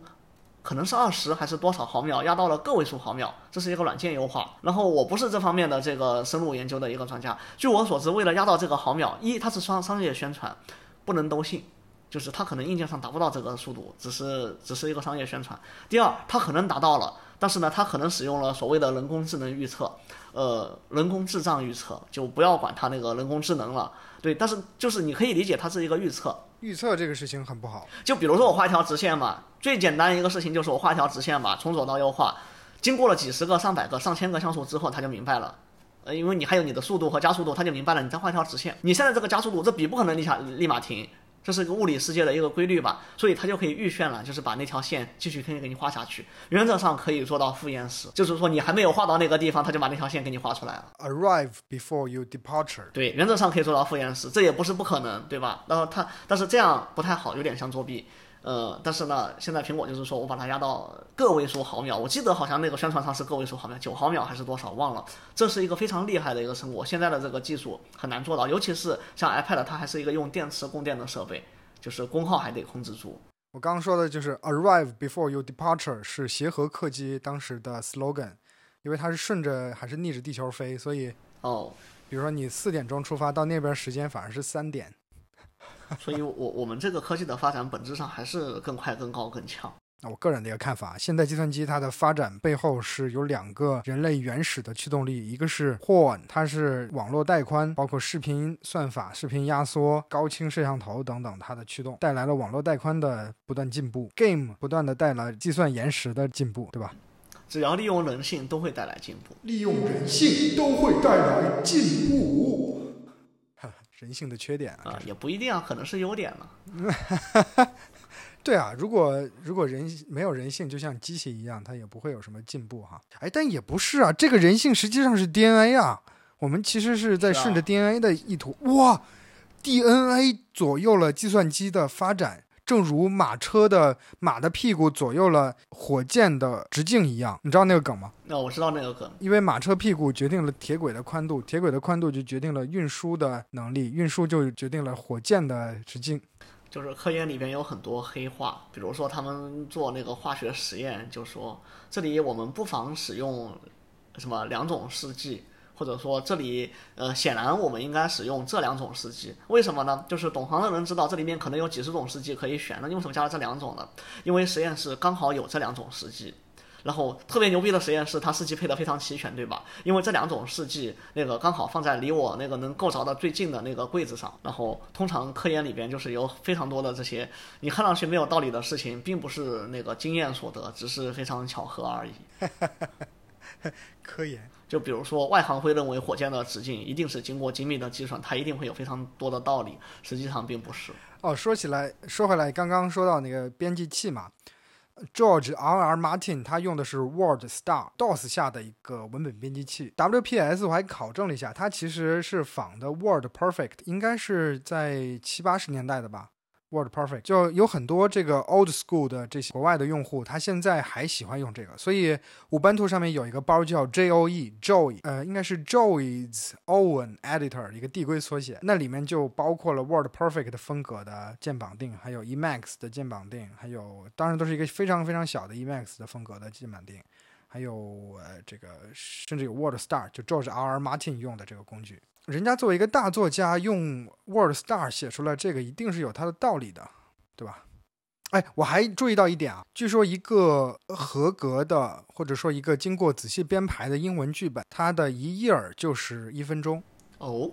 可能是二十还是多少毫秒压到了个位数毫秒，这是一个软件优化。然后我不是这方面的这个深入研究的一个专家，据我所知，为了压到这个毫秒，一它是商商业宣传，不能都信。就是它可能硬件上达不到这个速度，只是只是一个商业宣传。第二，它可能达到了，但是呢，它可能使用了所谓的人工智能预测，呃，人工智障预测，就不要管它那个人工智能了。对，但是就是你可以理解它是一个预测。预测这个事情很不好。就比如说我画一条直线嘛，最简单一个事情就是我画一条直线嘛，从左到右画，经过了几十个、上百个、上千个像素之后，他就明白了。呃，因为你还有你的速度和加速度，他就明白了。你再画一条直线，你现在这个加速度，这笔不可能立下立马停，这是一个物理世界的一个规律吧，所以它就可以预炫了，就是把那条线继续可以给你画下去，原则上可以做到复原时，就是说你还没有画到那个地方，它就把那条线给你画出来了。Arrive before you departure。对，原则上可以做到复原时，这也不是不可能，对吧？然后它，但是这样不太好，有点像作弊。呃，但是呢，现在苹果就是说我把它压到个位数毫秒，我记得好像那个宣传上是个位数毫秒，九毫秒还是多少忘了。这是一个非常厉害的一个成果，现在的这个技术很难做到，尤其是像 iPad，它还是一个用电池供电的设备，就是功耗还得控制住。我刚刚说的就是 Arrive before your departure 是协和客机当时的 slogan，因为它是顺着还是逆着地球飞，所以哦，比如说你四点钟出发，到那边时间反而是三点。所以我我们这个科技的发展本质上还是更快、更高、更强。那我个人的一个看法，现代计算机它的发展背后是有两个人类原始的驱动力，一个是 Horn，它是网络带宽，包括视频算法、视频压缩、高清摄像头等等，它的驱动带来了网络带宽的不断进步，Game 不断的带来计算延时的进步，对吧？只要利用人性，都会带来进步。利用人性都会带来进步。人性的缺点啊，啊、也不一定啊，可能是优点嘛。对啊，如果如果人没有人性，就像机器一样，它也不会有什么进步哈。哎，但也不是啊，这个人性实际上是 DNA 啊，我们其实是在顺着 DNA 的意图。哇，DNA 左右了计算机的发展，正如马车的马的屁股左右了火箭的直径一样。你知道那个梗吗？那、我知道那个梗，因为马车屁股决定了铁轨的宽度，铁轨的宽度就决定了运输的能力，运输就决定了火箭的直径。就是科研里边有很多黑话，比如说他们做那个化学实验，就说这里我们不妨使用什么两种试剂，或者说这里呃显然我们应该使用这两种试剂，为什么呢？就是懂行的人知道这里面可能有几十种试剂可以选，那你为什么加了这两种呢？因为实验室刚好有这两种试剂。然后特别牛逼的实验室，它试剂配的非常齐全，对吧？因为这两种试剂，那个刚好放在离我那个能够着的最近的那个柜子上。然后通常科研里边就是有非常多的这些你看上去没有道理的事情，并不是那个经验所得，只是非常巧合而已。科研。就比如说，外行会认为火箭的直径一定是经过精密的计算，它一定会有非常多的道理，实际上并不是。哦，说起来，说回来，刚刚说到那个编辑器嘛，George R. R. Martin 他用的是 Word Star DOS 下的一个文本编辑器。WPS 我还考证了一下，它其实是仿的 Word Perfect，应该是在七八十年代的吧。Word Perfect 就有很多这个 old school 的这些国外的用户，他现在还喜欢用这个，所以五班图上面有一个包叫 JOE Joy，呃，应该是 Joy's Owen Editor 一个递归缩写，那里面就包括了 Word Perfect 的风格的键绑定，还有 Emacs 的键绑定，还有当然都是一个非常非常小的 Emacs 的风格的键绑定，还有呃这个甚至有 Word Star，就 George R. Martin 用的这个工具。人家作为一个大作家，用 Word Star 写出来这个，一定是有它的道理的，对吧？哎，我还注意到一点啊，据说一个合格的或者说一个经过仔细编排的英文剧本，它的一页儿就是一分钟。哦，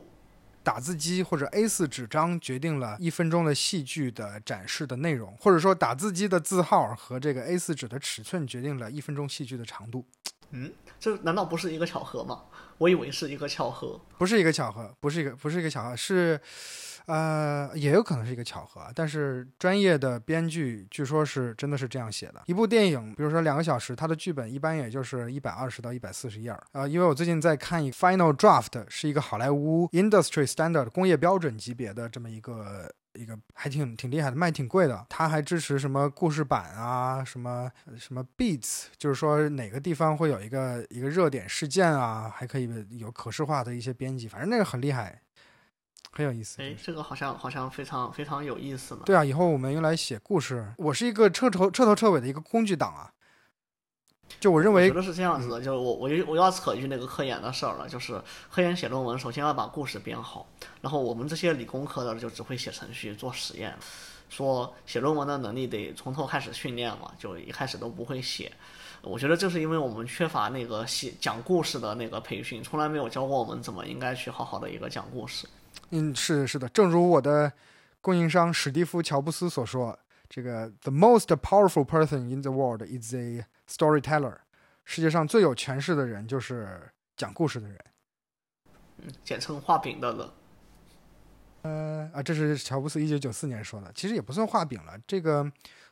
打字机或者 A4 纸张决定了一分钟的戏剧的展示的内容，或者说打字机的字号和这个 A4 纸的尺寸决定了一分钟戏剧的长度。嗯，这难道不是一个巧合吗？我以为是一个巧合。不是一个巧合，不是一个，不是一个巧合，是，呃，也有可能是一个巧合。但是专业的编剧据说是真的是这样写的。一部电影，比如说两个小时，它的剧本一般也就是一百二十到一百四十页儿。呃，因为我最近在看一 Final Draft，是一个好莱坞 Industry Standard 工业标准级别的这么一个。一个还挺挺厉害的，卖挺贵的。它还支持什么故事版啊，什么什么 beats，就是说哪个地方会有一个一个热点事件啊，还可以有可视化的一些编辑，反正那个很厉害，很有意思。哎，这个好像好像非常非常有意思呢。对啊，以后我们用来写故事。我是一个彻头彻头彻尾的一个工具党啊。就我认为，我觉得是这样子的，就是我我又我要扯一句那个科研的事儿了，就是科研写论文，首先要把故事编好，然后我们这些理工科的就只会写程序做实验，说写论文的能力得从头开始训练嘛，就一开始都不会写。我觉得就是因为我们缺乏那个写讲故事的那个培训，从来没有教过我们怎么应该去好好的一个讲故事。嗯，是是的，正如我的供应商史蒂夫乔布斯所说，这个 the most powerful person in the world is a storyteller，世界上最有权势的人就是讲故事的人。嗯，简称画饼的人。呃啊，这是乔布斯一九九四年说的，其实也不算画饼了。这个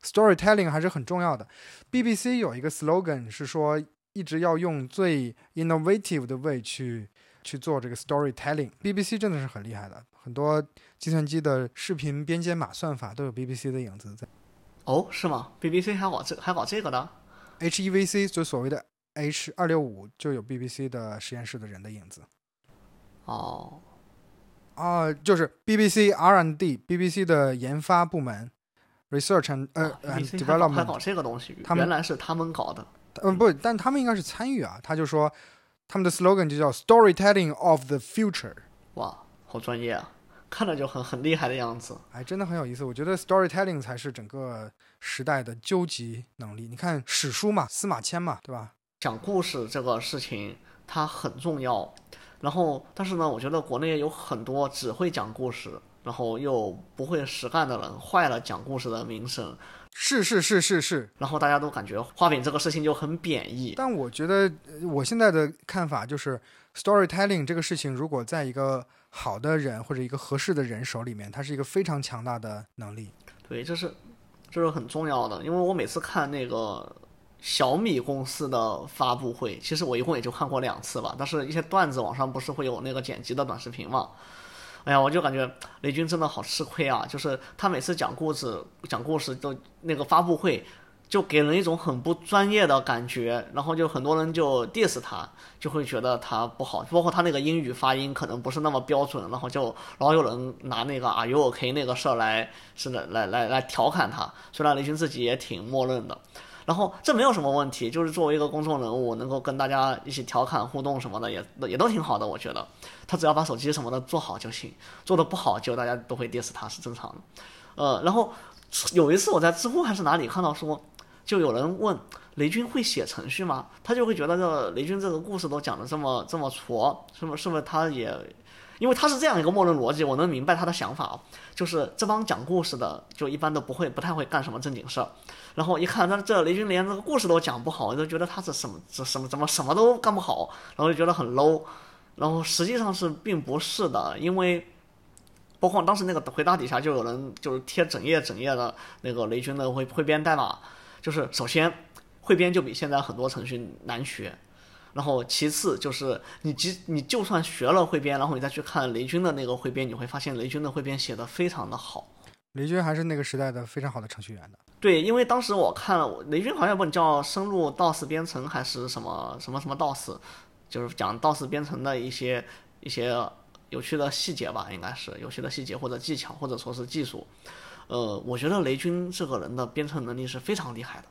storytelling 还是很重要的。BBC 有一个 slogan 是说，一直要用最 innovative 的 way 去去做这个 storytelling。BBC 真的是很厉害的，很多计算机的视频编解码算法都有 BBC 的影子在。哦，是吗？BBC 还搞这还搞这个的？HEVC 就所谓的 H 二六五就有 BBC 的实验室的人的影子哦，啊，就是 BBC R&D，BBC 的研发部门 Research and 呃、啊 and BBC Development，搞这个东西，他们原来是他们搞的。嗯不，但他们应该是参与啊。他就说他们的 slogan 就叫 Storytelling of the Future，哇，好专业啊，看着就很很厉害的样子。哎，真的很有意思。我觉得 storytelling 才是整个时代的究极能力。你看史书嘛，司马迁嘛，对吧？讲故事这个事情它很重要，然后但是呢，我觉得国内有很多只会讲故事，然后又不会实干的人，坏了讲故事的名声，是是是是是，然后大家都感觉画饼这个事情就很贬义。但我觉得呃我现在的看法就是，storytelling 这个事情，如果在一个好的人或者一个合适的人手里面，它是一个非常强大的能力。对，这是这是很重要的，因为我每次看那个小米公司的发布会，其实我一共也就看过两次吧，但是一些段子网上不是会有那个剪辑的短视频嘛。哎呀，我就感觉雷军真的好吃亏啊！就是他每次讲故事、讲故事都那个发布会，就给人一种很不专业的感觉，然后就很多人就 diss 他，就会觉得他不好，包括他那个英语发音可能不是那么标准，然后就老有人拿那个 Are you OK 那个事儿来是的来来来调侃他，虽然雷军自己也挺默认的。然后这没有什么问题，就是作为一个公众人物，能够跟大家一起调侃互动什么的，也也都挺好的，我觉得。他只要把手机什么的做好就行，做的不好就大家都会 diss 他是正常的。呃，然后有一次我在知乎还是哪里看到说，就有人问雷军会写程序吗？他就会觉得这雷军这个故事都讲的这么这么挫，是不是不是他也？因为他是这样一个默认逻辑，我能明白他的想法，就是这帮讲故事的就一般都不会不太会干什么正经事儿，然后一看他这雷军连这个故事都讲不好，就觉得他是什么这什么怎么什么都干不好，然后就觉得很 low，然后实际上是并不是的，因为包括当时那个回答底下就有人就是贴整页整页的那个雷军的会汇编代码，就是首先汇编就比现在很多程序难学。然后其次就是你即你就算学了汇编，然后你再去看雷军的那个汇编，你会发现雷军的汇编写的非常的好。雷军还是那个时代的非常好的程序员的。对，因为当时我看了，雷军好像不叫深入 DOS 编程还是什么什么什么 DOS，就是讲 DOS 编程的一些一些有趣的细节吧，应该是有趣的细节或者技巧或者说是技术。呃，我觉得雷军这个人的编程能力是非常厉害的。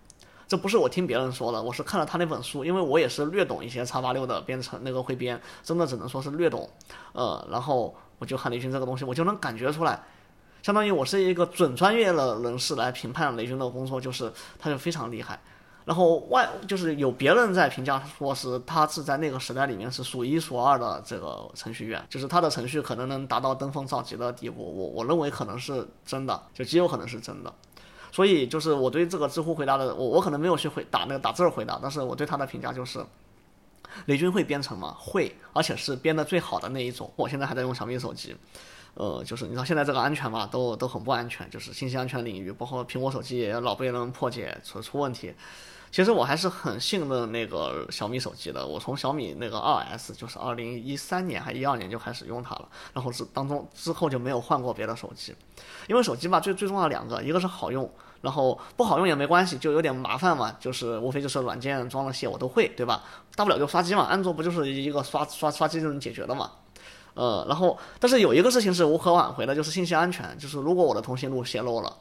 这不是我听别人说的，我是看了他那本书，因为我也是略懂一些叉八六的编程那个会编，真的只能说是略懂。呃，然后我就看雷军这个东西，我就能感觉出来，相当于我是一个准专业的人士来评判雷军的工作，就是他就非常厉害。然后外就是有别人在评价说是他是在那个时代里面是数一数二的这个程序员，就是他的程序可能能达到登峰造极的地步。我我认为可能是真的，就极有可能是真的。所以就是我对这个知乎回答的，我我可能没有去回打那个打字回答，但是我对他的评价就是，雷军会编程吗？会，而且是编的最好的那一种。我现在还在用小米手机。呃，就是你知道现在这个安全嘛，都都很不安全，就是信息安全领域，包括苹果手机也老被人破解出出问题。其实我还是很信任那个小米手机的，我从小米那个二 S，就是二零一三年还一二年就开始用它了，然后是当中之后就没有换过别的手机，因为手机吧最最重要的两个，一个是好用，然后不好用也没关系，就有点麻烦嘛，就是无非就是软件装了些我都会，对吧？大不了就刷机嘛，安卓不就是一个刷刷刷机就能解决的嘛。呃，然后但是有一个事情是无可挽回的，就是信息安全，就是如果我的通讯录泄露了。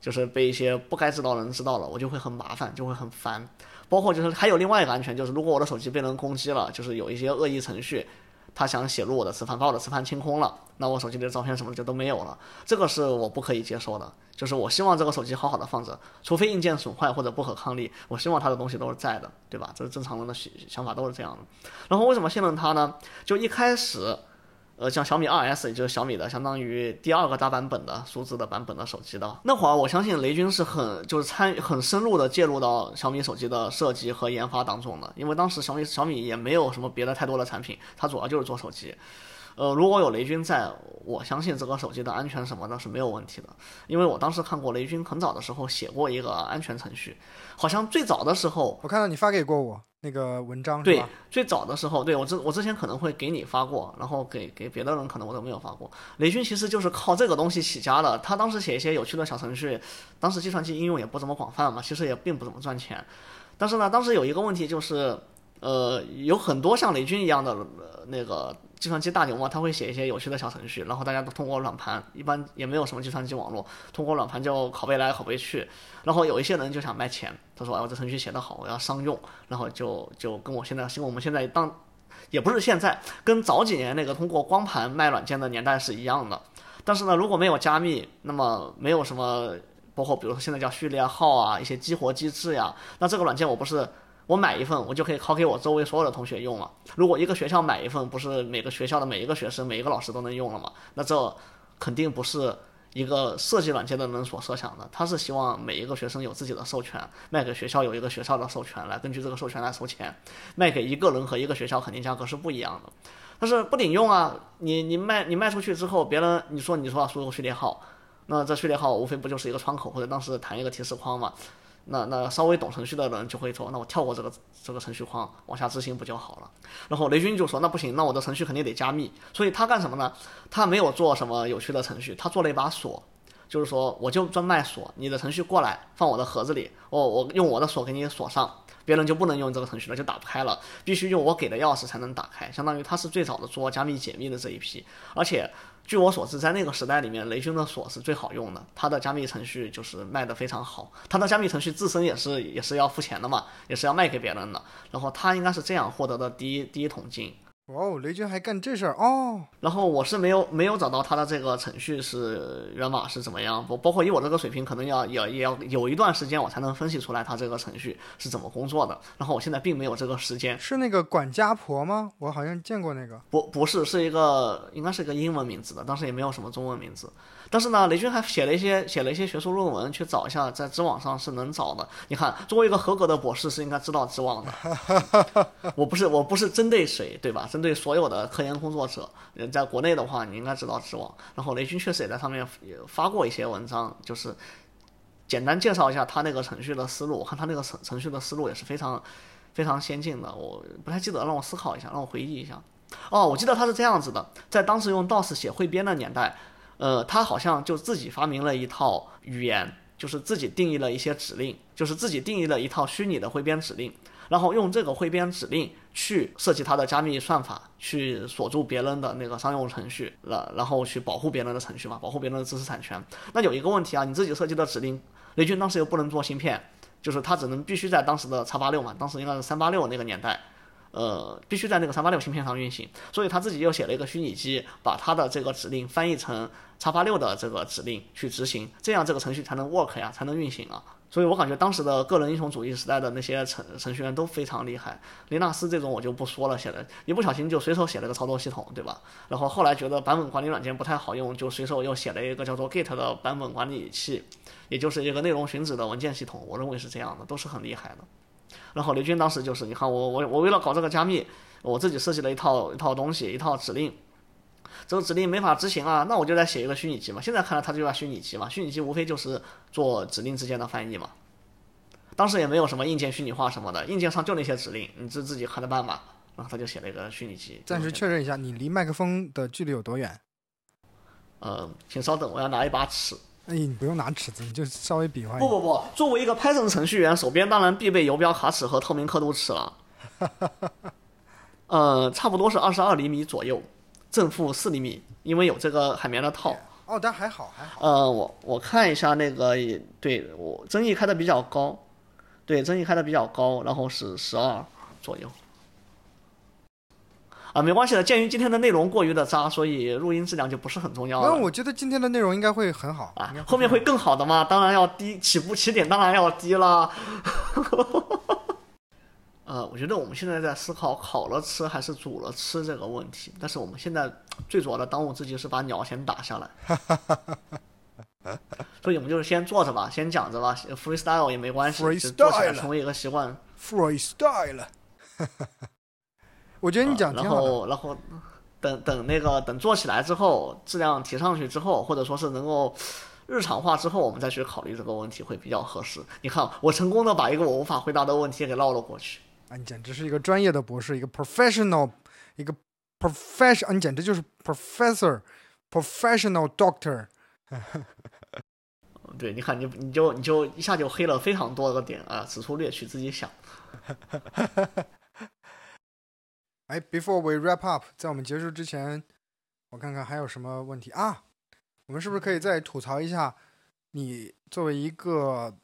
就是被一些不该知道的人知道了，我就会很麻烦，就会很烦。包括就是还有另外一个安全，就是如果我的手机被人攻击了，就是有一些恶意程序，他想写入我的磁盘，把我的磁盘清空了，那我手机里的照片什么就都没有了。这个是我不可以接受的。就是我希望这个手机好好的放着，除非硬件损坏或者不可抗力，我希望它的东西都是在的，对吧？这是正常人的想法都是这样的。然后为什么信任它呢？就一开始。呃，像小米二 S，也就是小米的相当于第二个大版本的数字的版本的手机的那会儿，我相信雷军是很就是参与很深入的介入到小米手机的设计和研发当中的，因为当时小米小米也没有什么别的太多的产品，它主要就是做手机。呃，如果有雷军在，我相信这个手机的安全什么的是没有问题的，因为我当时看过雷军很早的时候写过一个安全程序，好像最早的时候，我看到你发给过我那个文章，对，最早的时候，对我之我之前可能会给你发过，然后给给别的人可能我都没有发过。雷军其实就是靠这个东西起家的，他当时写一些有趣的小程序，当时计算机应用也不怎么广泛嘛，其实也并不怎么赚钱，但是呢，当时有一个问题就是，呃，有很多像雷军一样的、呃、那个。计算机大牛嘛，他会写一些有趣的小程序，然后大家都通过软盘，一般也没有什么计算机网络，通过软盘就拷贝来拷贝去。然后有一些人就想卖钱，他说：“哎，我这程序写得好，我要商用。”然后就就跟我现在，跟我们现在当，也不是现在，跟早几年那个通过光盘卖软件的年代是一样的。但是呢，如果没有加密，那么没有什么，包括比如说现在叫序列号啊，一些激活机制呀，那这个软件我不是。我买一份，我就可以拷给我周围所有的同学用了。如果一个学校买一份，不是每个学校的每一个学生、每一个老师都能用了吗？那这肯定不是一个设计软件的人所设想的。他是希望每一个学生有自己的授权，卖给学校有一个学校的授权，来根据这个授权来收钱。卖给一个人和一个学校肯定价格是不一样的。但是不顶用啊！你你卖你卖出去之后，别人你说你说要输入序列号，那这序列号无非不就是一个窗口，或者当时弹一个提示框嘛？那那稍微懂程序的人就会说，那我跳过这个这个程序框，往下执行不就好了？然后雷军就说，那不行，那我的程序肯定得加密。所以他干什么呢？他没有做什么有趣的程序，他做了一把锁，就是说我就专卖锁，你的程序过来放我的盒子里，我我用我的锁给你锁上，别人就不能用这个程序了，就打不开了，必须用我给的钥匙才能打开。相当于他是最早的做加密解密的这一批，而且。据我所知，在那个时代里面，雷军的锁是最好用的，他的加密程序就是卖的非常好。他的加密程序自身也是也是要付钱的嘛，也是要卖给别人的。然后他应该是这样获得的第一第一桶金。哦，雷军还干这事儿哦。然后我是没有没有找到他的这个程序是源码是怎么样，包包括以我这个水平，可能要也也要有一段时间我才能分析出来他这个程序是怎么工作的。然后我现在并没有这个时间。是那个管家婆吗？我好像见过那个。不不是，是一个应该是一个英文名字的，当时也没有什么中文名字。但是呢，雷军还写了一些写了一些学术论文，去找一下，在知网上是能找的。你看，作为一个合格的博士，是应该知道知网的。我不是我不是针对谁，对吧？针对所有的科研工作者，在国内的话，你应该知道知网。然后雷军确实也在上面也发过一些文章，就是简单介绍一下他那个程序的思路。我看他那个程程序的思路也是非常非常先进的。我不太记得，让我思考一下，让我回忆一下。哦，我记得他是这样子的，在当时用 DOS 写汇编的年代。呃，他好像就自己发明了一套语言，就是自己定义了一些指令，就是自己定义了一套虚拟的汇编指令，然后用这个汇编指令去设计它的加密算法，去锁住别人的那个商用程序，了，然后去保护别人的程序嘛，保护别人的知识产权。那有一个问题啊，你自己设计的指令，雷军当时又不能做芯片，就是他只能必须在当时的叉八六嘛，当时应该是三八六那个年代。呃，必须在那个三八六芯片上运行，所以他自己又写了一个虚拟机，把他的这个指令翻译成叉八六的这个指令去执行，这样这个程序才能 work 呀，才能运行啊。所以我感觉当时的个人英雄主义时代的那些程程序员都非常厉害。林纳斯这种我就不说了，写的一不小心就随手写了个操作系统，对吧？然后后来觉得版本管理软件不太好用，就随手又写了一个叫做 Git 的版本管理器，也就是一个内容寻址的文件系统。我认为是这样的，都是很厉害的。然后雷军当时就是，你看我我我为了搞这个加密，我自己设计了一套一套东西，一套指令，这个指令没法执行啊，那我就再写一个虚拟机嘛。现在看来它就叫虚拟机嘛，虚拟机无非就是做指令之间的翻译嘛。当时也没有什么硬件虚拟化什么的，硬件上就那些指令，你自自己看着办吧。然后他就写了一个虚拟机。暂时确认一下，你离麦克风的距离有多远？呃，请稍等，我要拿一把尺。哎，你不用拿尺子，你就稍微比划一下。不不不，作为一个 Python 程序员，手边当然必备游标卡尺和透明刻度尺了。呃，差不多是二十二厘米左右，正负四厘米，因为有这个海绵的套。哦，但还好还好。呃，我我看一下那个，对我争议开的比较高，对争议开的比较高，然后是十二左右。啊，没关系的。鉴于今天的内容过于的渣，所以录音质量就不是很重要了。那我觉得今天的内容应该会很好啊，后面会更好的嘛？当然要低，起步起点当然要低了。呃，我觉得我们现在在思考烤了吃还是煮了吃这个问题，但是我们现在最主要的当务之急是把鸟先打下来。所以我们就是先坐着吧，先讲着吧，freestyle 也没关系，做起来成为一个习惯。freestyle。我觉得你讲然后，然后等等那个等做起来之后，质量提上去之后，或者说是能够日常化之后，我们再去考虑这个问题会比较合适。你看，我成功的把一个我无法回答的问题给绕了过去。啊，你简直是一个专业的博士，一个 professional，一个 professional，你简直就是 professor，professional doctor。对，你看你你就你就一下就黑了非常多个点啊，此处略去自己想。哎，Before we wrap up，在我们结束之前，我看看还有什么问题啊？我们是不是可以再吐槽一下，你作为一个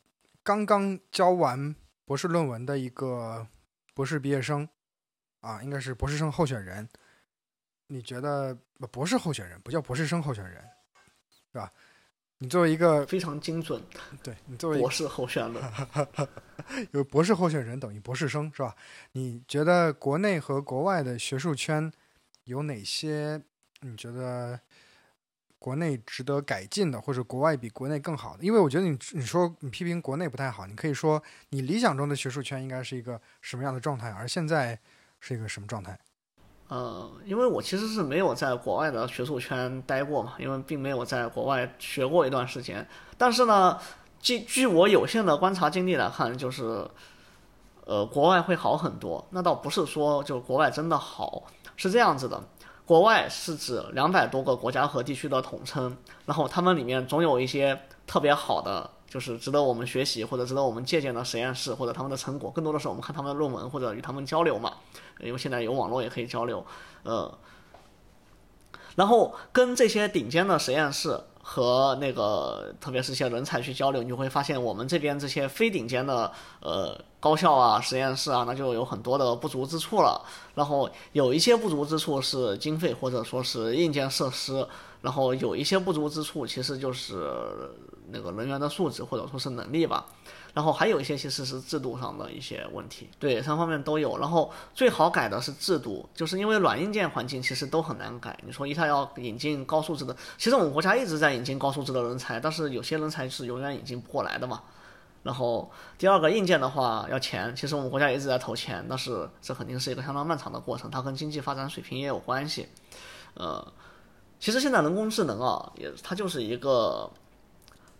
刚刚交完博士论文的一个博士毕业生啊，应该是博士生候选人，你觉得博士候选人不叫博士生候选人，是吧？你作为一个非常精准，对你作为博士候选人，有博士候选人等于博士生是吧？你觉得国内和国外的学术圈有哪些你觉得国内值得改进的，或者国外比国内更好的？因为我觉得你你说你批评国内不太好，你可以说你理想中的学术圈应该是一个什么样的状态，而现在是一个什么状态？呃，因为我其实是没有在国外的学术圈待过嘛，因为并没有在国外学过一段时间。但是呢，据据我有限的观察经历来看，就是，呃，国外会好很多。那倒不是说就国外真的好，是这样子的，国外是指两百多个国家和地区的统称，然后他们里面总有一些特别好的。就是值得我们学习或者值得我们借鉴的实验室或者他们的成果，更多的是我们看他们的论文或者与他们交流嘛，因为现在有网络也可以交流，呃，然后跟这些顶尖的实验室和那个特别是一些人才去交流，你会发现我们这边这些非顶尖的呃高校啊实验室啊，那就有很多的不足之处了。然后有一些不足之处是经费或者说是硬件设施。然后有一些不足之处，其实就是那个人员的素质或者说是能力吧。然后还有一些其实是制度上的一些问题，对，三方面都有。然后最好改的是制度，就是因为软硬件环境其实都很难改。你说一下要引进高素质的，其实我们国家一直在引进高素质的人才，但是有些人才是永远引进不过来的嘛。然后第二个硬件的话要钱，其实我们国家一直在投钱，但是这肯定是一个相当漫长的过程，它跟经济发展水平也有关系，呃。其实现在人工智能啊，也它就是一个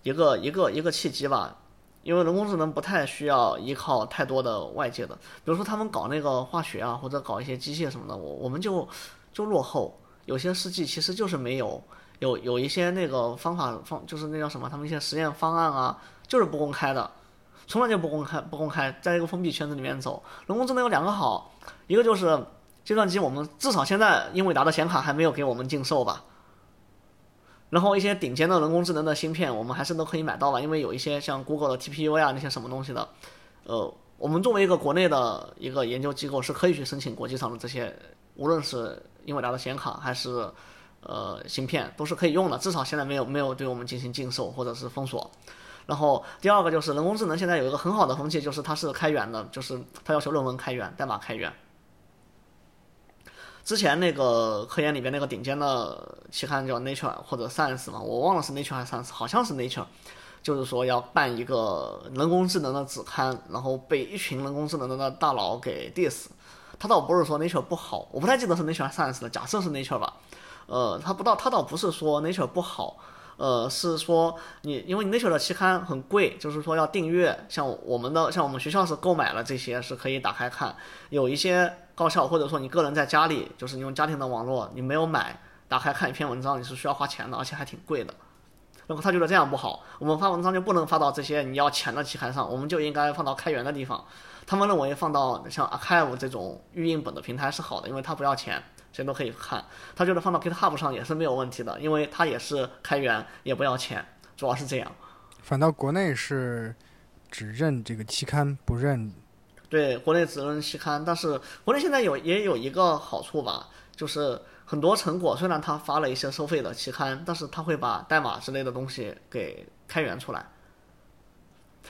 一个一个一个契机吧，因为人工智能不太需要依靠太多的外界的，比如说他们搞那个化学啊，或者搞一些机械什么的，我我们就就落后，有些试剂其实就是没有，有有一些那个方法方就是那叫什么，他们一些实验方案啊，就是不公开的，从来就不公开不公开，在一个封闭圈子里面走。人工智能有两个好，一个就是计算机，我们至少现在英伟达的显卡还没有给我们禁售吧。然后一些顶尖的人工智能的芯片，我们还是都可以买到吧，因为有一些像 Google 的 TPU 呀那些什么东西的，呃，我们作为一个国内的一个研究机构，是可以去申请国际上的这些，无论是英伟达的显卡还是呃芯片，都是可以用的。至少现在没有没有对我们进行禁售或者是封锁。然后第二个就是人工智能现在有一个很好的风气，就是它是开源的，就是它要求论文开源、代码开源。之前那个科研里边那个顶尖的期刊叫 Nature 或者 Science 嘛，我忘了是 Nature 还是 Science，好像是 Nature，就是说要办一个人工智能的子刊，然后被一群人工智能的大佬给 diss。他倒不是说 Nature 不好，我不太记得是 Nature 还是 Science 的，假设是 Nature 吧。呃，他不到，他倒不是说 Nature 不好。呃，是说你，因为你 Nature 的期刊很贵，就是说要订阅。像我们的，像我们学校是购买了这些，是可以打开看。有一些高校或者说你个人在家里，就是你用家庭的网络，你没有买，打开看一篇文章，你是需要花钱的，而且还挺贵的。然后他觉得这样不好，我们发文章就不能发到这些你要钱的期刊上，我们就应该放到开源的地方。他们认为放到像 Archive 这种预印本的平台是好的，因为它不要钱。谁都可以看，他觉得放到 GitHub 上也是没有问题的，因为它也是开源，也不要钱，主要是这样。反倒国内是只认这个期刊，不认。对，国内只认期刊，但是国内现在有也有一个好处吧，就是很多成果虽然他发了一些收费的期刊，但是他会把代码之类的东西给开源出来。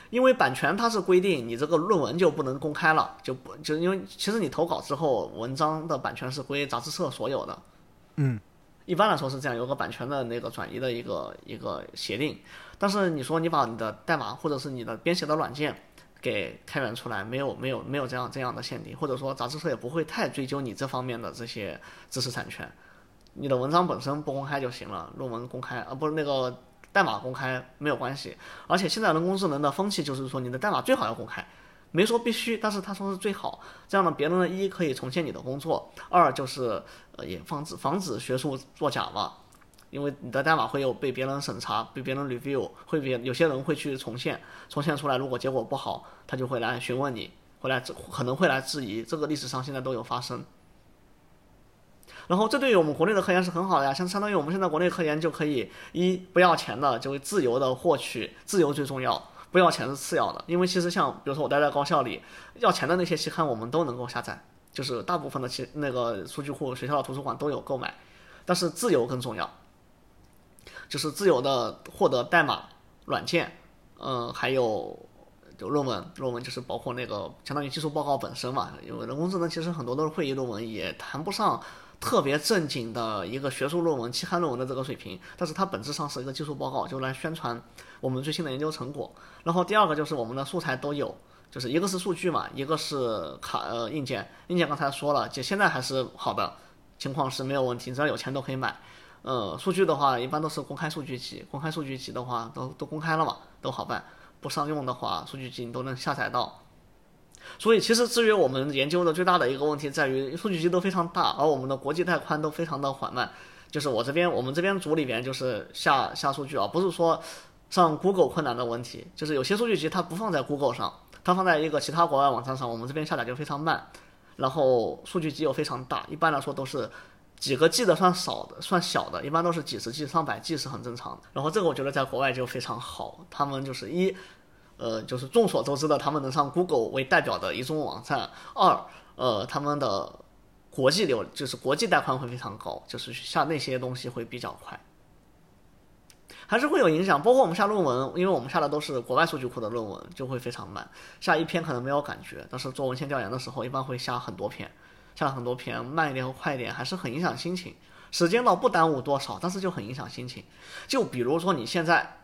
因为版权它是规定你这个论文就不能公开了，就不就因为其实你投稿之后，文章的版权是归杂志社所有的。嗯，一般来说是这样，有个版权的那个转移的一个一个协定。但是你说你把你的代码或者是你的编写的软件给开源出来，没有没有没有这样这样的限定，或者说杂志社也不会太追究你这方面的这些知识产权。你的文章本身不公开就行了，论文公开啊不是那个。代码公开没有关系，而且现在人工智能的风气就是说，你的代码最好要公开，没说必须，但是他说是最好，这样呢，别人的一可以重现你的工作，二就是呃也防止防止学术作假嘛，因为你的代码会有被别人审查，被别人 review，会别有些人会去重现，重现出来如果结果不好，他就会来询问你，会来可能会来质疑，这个历史上现在都有发生。然后这对于我们国内的科研是很好的呀，像相当于我们现在国内科研就可以一不要钱的，就会自由的获取，自由最重要，不要钱是次要的。因为其实像比如说我待在高校里，要钱的那些期刊我们都能够下载，就是大部分的其那个数据库学校的图书馆都有购买，但是自由更重要，就是自由的获得代码、软件，嗯，还有就论文，论文就是包括那个相当于技术报告本身嘛，因为人工智能其实很多都是会议论文，也谈不上。特别正经的一个学术论文、期刊论文的这个水平，但是它本质上是一个技术报告，就来宣传我们最新的研究成果。然后第二个就是我们的素材都有，就是一个是数据嘛，一个是卡呃硬件。硬件刚才说了，就现在还是好的情况是没有问题，只要有钱都可以买。呃，数据的话一般都是公开数据集，公开数据集的话都都公开了嘛，都好办。不商用的话，数据集你都能下载到。所以，其实至于我们研究的最大的一个问题在于，数据集都非常大，而我们的国际带宽都非常的缓慢。就是我这边，我们这边组里边就是下下数据啊，不是说上 Google 困难的问题，就是有些数据集它不放在 Google 上，它放在一个其他国外网站上，我们这边下载就非常慢。然后数据集又非常大，一般来说都是几个 G 的算少的，算小的，一般都是几十 G、上百 G 是很正常的。然后这个我觉得在国外就非常好，他们就是一。呃，就是众所周知的，他们能上 Google 为代表的一种网站。二，呃，他们的国际流就是国际带宽会非常高，就是下那些东西会比较快，还是会有影响。包括我们下论文，因为我们下的都是国外数据库的论文，就会非常慢。下一篇可能没有感觉，但是做文献调研的时候，一般会下很多篇，下了很多片，慢一点和快一点，还是很影响心情。时间倒不耽误多少，但是就很影响心情。就比如说你现在。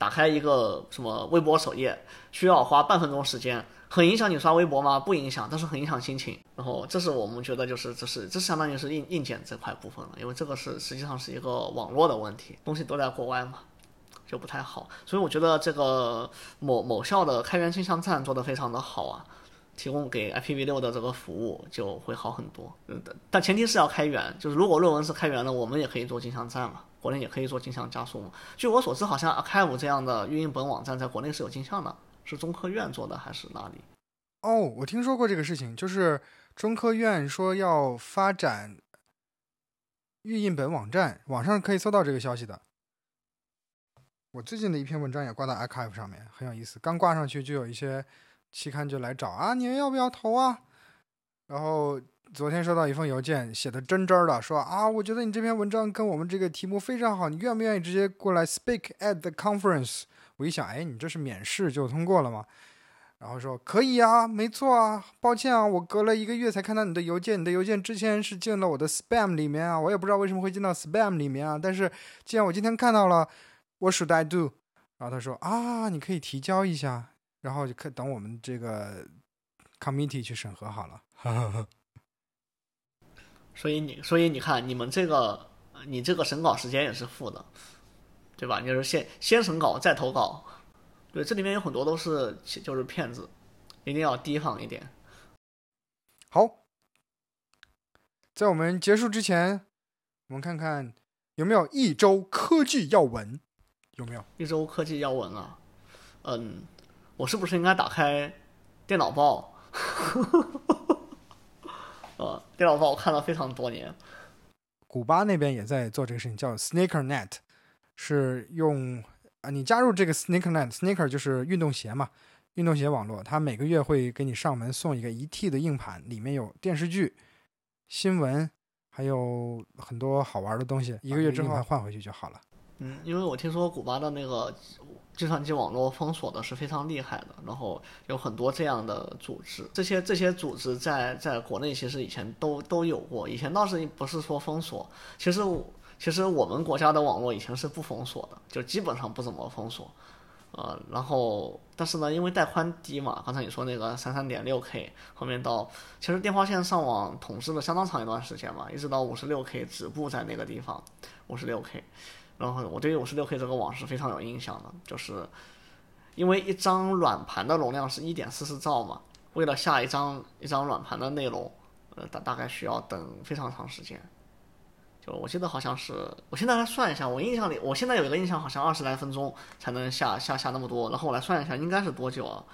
打开一个什么微博首页，需要花半分钟时间，很影响你刷微博吗？不影响，但是很影响心情。然后这是我们觉得就是这是这相当于是硬硬件这块部分了，因为这个是实际上是一个网络的问题，东西都在国外嘛，就不太好。所以我觉得这个某某校的开源镜像站做得非常的好啊，提供给 IPv6 的这个服务就会好很多。嗯，但前提是要开源，就是如果论文是开源的，我们也可以做镜像站嘛。国内也可以做镜像加速嘛？据我所知，好像 Archive 这样的运营本网站在国内是有镜像的，是中科院做的还是哪里？哦，我听说过这个事情，就是中科院说要发展预印本网站，网上可以搜到这个消息的。我最近的一篇文章也挂到 Archive 上面，很有意思。刚挂上去就有一些期刊就来找啊，你们要不要投啊？然后昨天收到一封邮件，写的真真的，说啊，我觉得你这篇文章跟我们这个题目非常好，你愿不愿意直接过来 speak at the conference？我一想，哎，你这是免试就通过了吗？然后说可以啊，没错啊，抱歉啊，我隔了一个月才看到你的邮件，你的邮件之前是进了我的 spam 里面啊，我也不知道为什么会进到 spam 里面啊，但是既然我今天看到了，what should I do？然后他说啊，你可以提交一下，然后就可等我们这个 committee 去审核好了。所以你，所以你看，你们这个，你这个审稿时间也是负的，对吧？你就是先先审稿再投稿，对，这里面有很多都是就是骗子，一定要提防一点。好，在我们结束之前，我们看看有没有一周科技要闻，有没有？一周科技要闻啊，嗯，我是不是应该打开电脑报？呃，电脑报我看了非常多年。古巴那边也在做这个事情，叫 SneakerNet，是用啊，你加入这个 SneakerNet，Sneaker 就是运动鞋嘛，运动鞋网络，它每个月会给你上门送一个一 T 的硬盘，里面有电视剧、新闻，还有很多好玩的东西，一个月之后换回去就好了。嗯，因为我听说古巴的那个计算机网络封锁的是非常厉害的，然后有很多这样的组织，这些这些组织在在国内其实以前都都有过，以前倒是不是说封锁，其实其实我们国家的网络以前是不封锁的，就基本上不怎么封锁，呃，然后但是呢，因为带宽低嘛，刚才你说那个三三点六 K，后面到其实电话线上网统治了相当长一段时间嘛，一直到五十六 K 止步在那个地方，五十六 K。然后我对于五十六 K 这个网是非常有印象的，就是因为一张软盘的容量是一点四四兆嘛，为了下一张一张软盘的内容，呃大大概需要等非常长时间。就我记得好像是，我现在来算一下，我印象里我现在有一个印象，好像二十来分钟才能下下下那么多。然后我来算一下，应该是多久啊？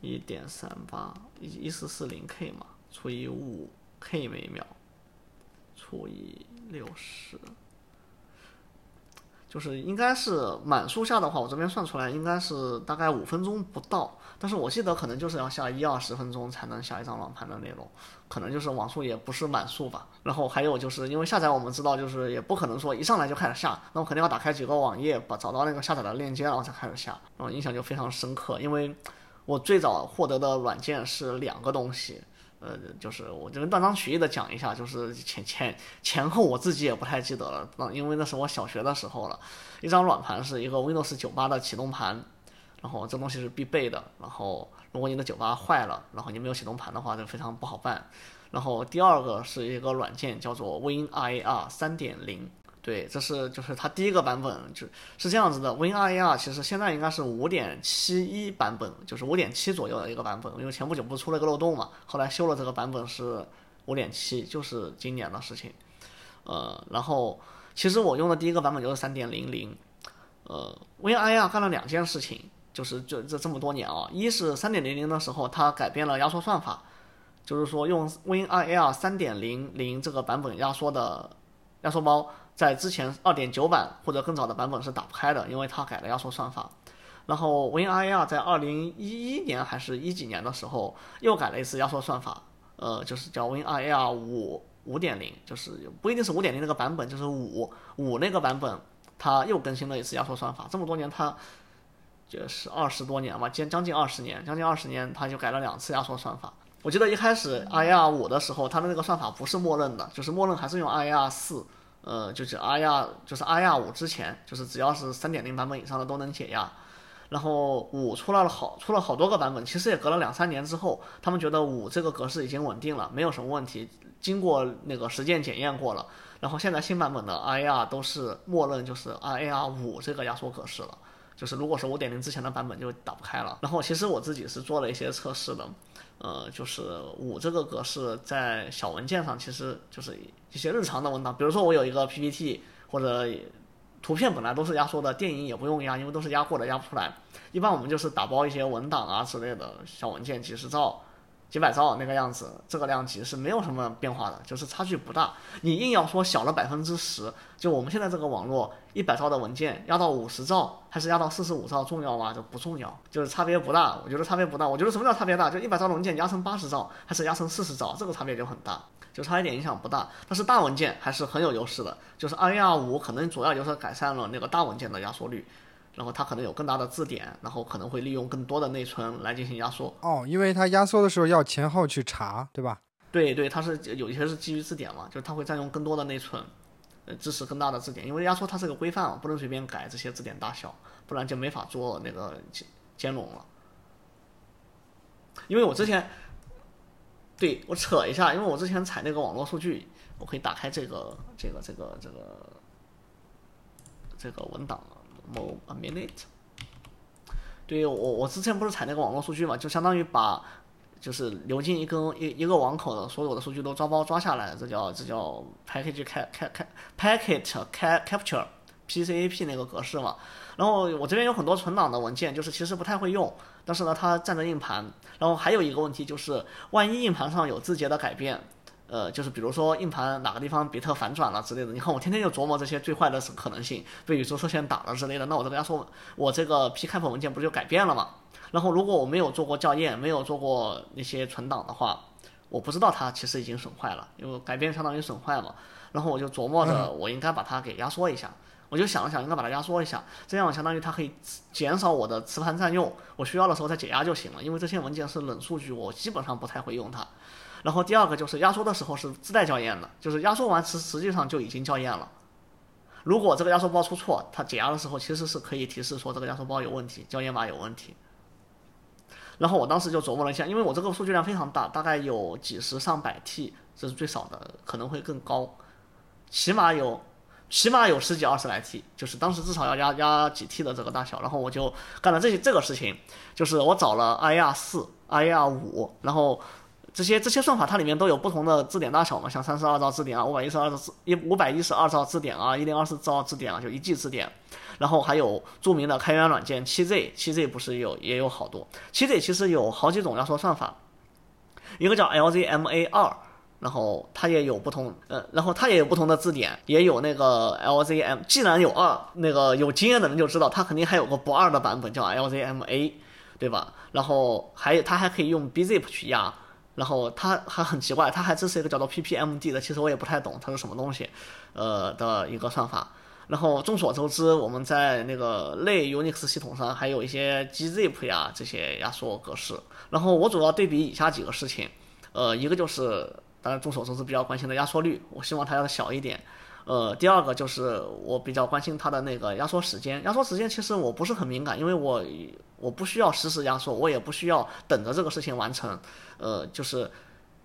一点三八一一四四零 K 嘛，除以五 K 每秒，除以六十。就是应该是满速下的话，我这边算出来应该是大概五分钟不到，但是我记得可能就是要下一二十分钟才能下一张网盘的内容，可能就是网速也不是满速吧。然后还有就是因为下载我们知道就是也不可能说一上来就开始下，那我肯定要打开几个网页，把找到那个下载的链接，然后才开始下。然后印象就非常深刻，因为我最早获得的软件是两个东西。呃，就是我这边断章取义的讲一下，就是前前前后我自己也不太记得了，那因为那是我小学的时候了。一张软盘是一个 Windows 九八的启动盘，然后这东西是必备的。然后如果你的九八坏了，然后你没有启动盘的话，就非常不好办。然后第二个是一个软件叫做 WinRAR 三点零。对，这是就是它第一个版本，就是这样子的。WinRAR 其实现在应该是五点七一版本，就是五点七左右的一个版本。因为前不久不是出了一个漏洞嘛，后来修了这个版本是五点七，就是今年的事情。呃，然后其实我用的第一个版本就是三点零零。呃，WinRAR 干了两件事情，就是这这这么多年啊，一是三点零零的时候它改变了压缩算法，就是说用 WinRAR 三点零零这个版本压缩的压缩包。在之前二点九版或者更早的版本是打不开的，因为它改了压缩算法。然后 WinRAR 在二零一一年还是一几年的时候又改了一次压缩算法，呃，就是叫 WinRAR 五五点零，就是不一定是五点零那个版本，就是五五那个版本，它又更新了一次压缩算法。这么多年，它就是二十多年嘛，将将近二十年，将近二十年，它就改了两次压缩算法。我记得一开始 IR 五的时候，它的那个算法不是默认的，就是默认还是用 IR 四。呃，就是 i r 就是 i r 五之前，就是只要是三点零版本以上的都能解压。然后五出来了好出了好多个版本，其实也隔了两三年之后，他们觉得五这个格式已经稳定了，没有什么问题，经过那个实践检验过了。然后现在新版本的 i r 都是默认就是 i r 五这个压缩格式了，就是如果是五点零之前的版本就打不开了。然后其实我自己是做了一些测试的。呃，就是五这个格式在小文件上，其实就是一些日常的文档，比如说我有一个 PPT 或者图片，本来都是压缩的，电影也不用压，因为都是压过的，压不出来。一般我们就是打包一些文档啊之类的小文件，几十兆、几百兆那个样子，这个量级是没有什么变化的，就是差距不大。你硬要说小了百分之十，就我们现在这个网络一百兆的文件压到五十兆还是压到四十五兆重要吗？就不重要，就是差别不大。我觉得差别不大。我觉得什么叫差别大？就一百兆的文件压成八十兆还是压成四十兆，这个差别就很大，就差一点影响不大。但是大文件还是很有优势的，就是二零二五可能主要就是改善了那个大文件的压缩率。然后它可能有更大的字典，然后可能会利用更多的内存来进行压缩。哦，因为它压缩的时候要前后去查，对吧？对对，它是有一些是基于字典嘛，就是它会占用更多的内存，呃，支持更大的字典。因为压缩它是个规范嘛，不能随便改这些字典大小，不然就没法做那个兼兼容了。因为我之前，对我扯一下，因为我之前采那个网络数据，我可以打开这个这个这个这个这个文档。某 a minute，对于我我之前不是采那个网络数据嘛，就相当于把就是流进一根一一个网口的所有的数据都抓包抓下来，这叫这叫 package cap cap packet capture PCAP 那个格式嘛。然后我这边有很多存档的文件，就是其实不太会用，但是呢它占着硬盘。然后还有一个问题就是，万一硬盘上有字节的改变。呃，就是比如说硬盘哪个地方比特反转了之类的，你看我天天就琢磨这些最坏的可能性，被宇宙射线打了之类的，那我这个压缩，我这个 pcap 文件不就改变了吗？然后如果我没有做过校验，没有做过那些存档的话，我不知道它其实已经损坏了，因为改变相当于损坏嘛。然后我就琢磨着，我应该把它给压缩一下。我就想了想，应该把它压缩一下，这样相当于它可以减少我的磁盘占用，我需要的时候再解压就行了。因为这些文件是冷数据，我基本上不太会用它。然后第二个就是压缩的时候是自带校验的，就是压缩完实实际上就已经校验了。如果这个压缩包出错，它解压的时候其实是可以提示说这个压缩包有问题，校验码有问题。然后我当时就琢磨了一下，因为我这个数据量非常大，大概有几十上百 T，这是最少的，可能会更高，起码有起码有十几二十来 T，就是当时至少要压压几 T 的这个大小。然后我就干了这些这个事情，就是我找了 IR 四、IR 五，然后。这些这些算法它里面都有不同的字典大小嘛，像三十二兆字典啊，五百一十二兆字一五百一十二兆字典啊，一零二四兆字典啊，就一 G 字典，然后还有著名的开源软件七 Z，七 Z 不是有也有好多，七 Z 其实有好几种压缩算法，一个叫 LZMA 二，然后它也有不同，呃，然后它也有不同的字典，也有那个 LZM，既然有二，那个有经验的人就知道，它肯定还有个不二的版本叫 LZMA，对吧？然后还它还可以用 Bzip 去压。然后它还很奇怪，它还支持一个叫做 PPMD 的，其实我也不太懂它是什么东西，呃的一个算法。然后众所周知，我们在那个类 Unix 系统上还有一些 Gzip 呀这些压缩格式。然后我主要对比以下几个事情，呃，一个就是大家众所周知比较关心的压缩率，我希望它要小一点。呃，第二个就是我比较关心它的那个压缩时间。压缩时间其实我不是很敏感，因为我我不需要实时压缩，我也不需要等着这个事情完成。呃，就是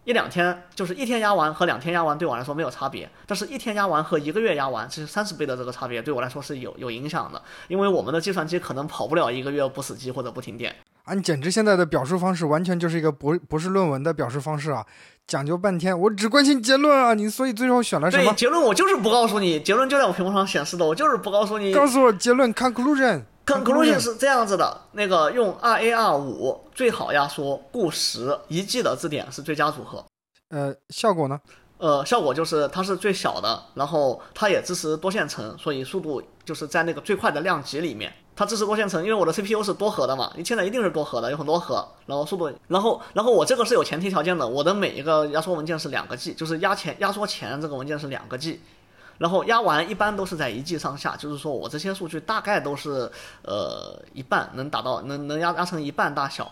一两天，就是一天压完和两天压完对我来说没有差别，但是一天压完和一个月压完，其实三十倍的这个差别对我来说是有有影响的，因为我们的计算机可能跑不了一个月不死机或者不停电。啊，你简直现在的表述方式完全就是一个博博士论文的表述方式啊！讲究半天，我只关心结论啊！你所以最后选了什么？结论我就是不告诉你，结论就在我屏幕上显示的，我就是不告诉你。告诉我结论，conclusion。conclusion 是这样子的，那个用 RAR 五最好压缩，固十一 G 的字典是最佳组合。呃，效果呢？呃，效果就是它是最小的，然后它也支持多线程，所以速度就是在那个最快的量级里面。它支持多线程，因为我的 CPU 是多核的嘛，你现在一定是多核的，有很多核，然后速度，然后然后我这个是有前提条件的，我的每一个压缩文件是两个 G，就是压前压缩前这个文件是两个 G，然后压完一般都是在一 G 上下，就是说我这些数据大概都是呃一半能达到能能压压成一半大小，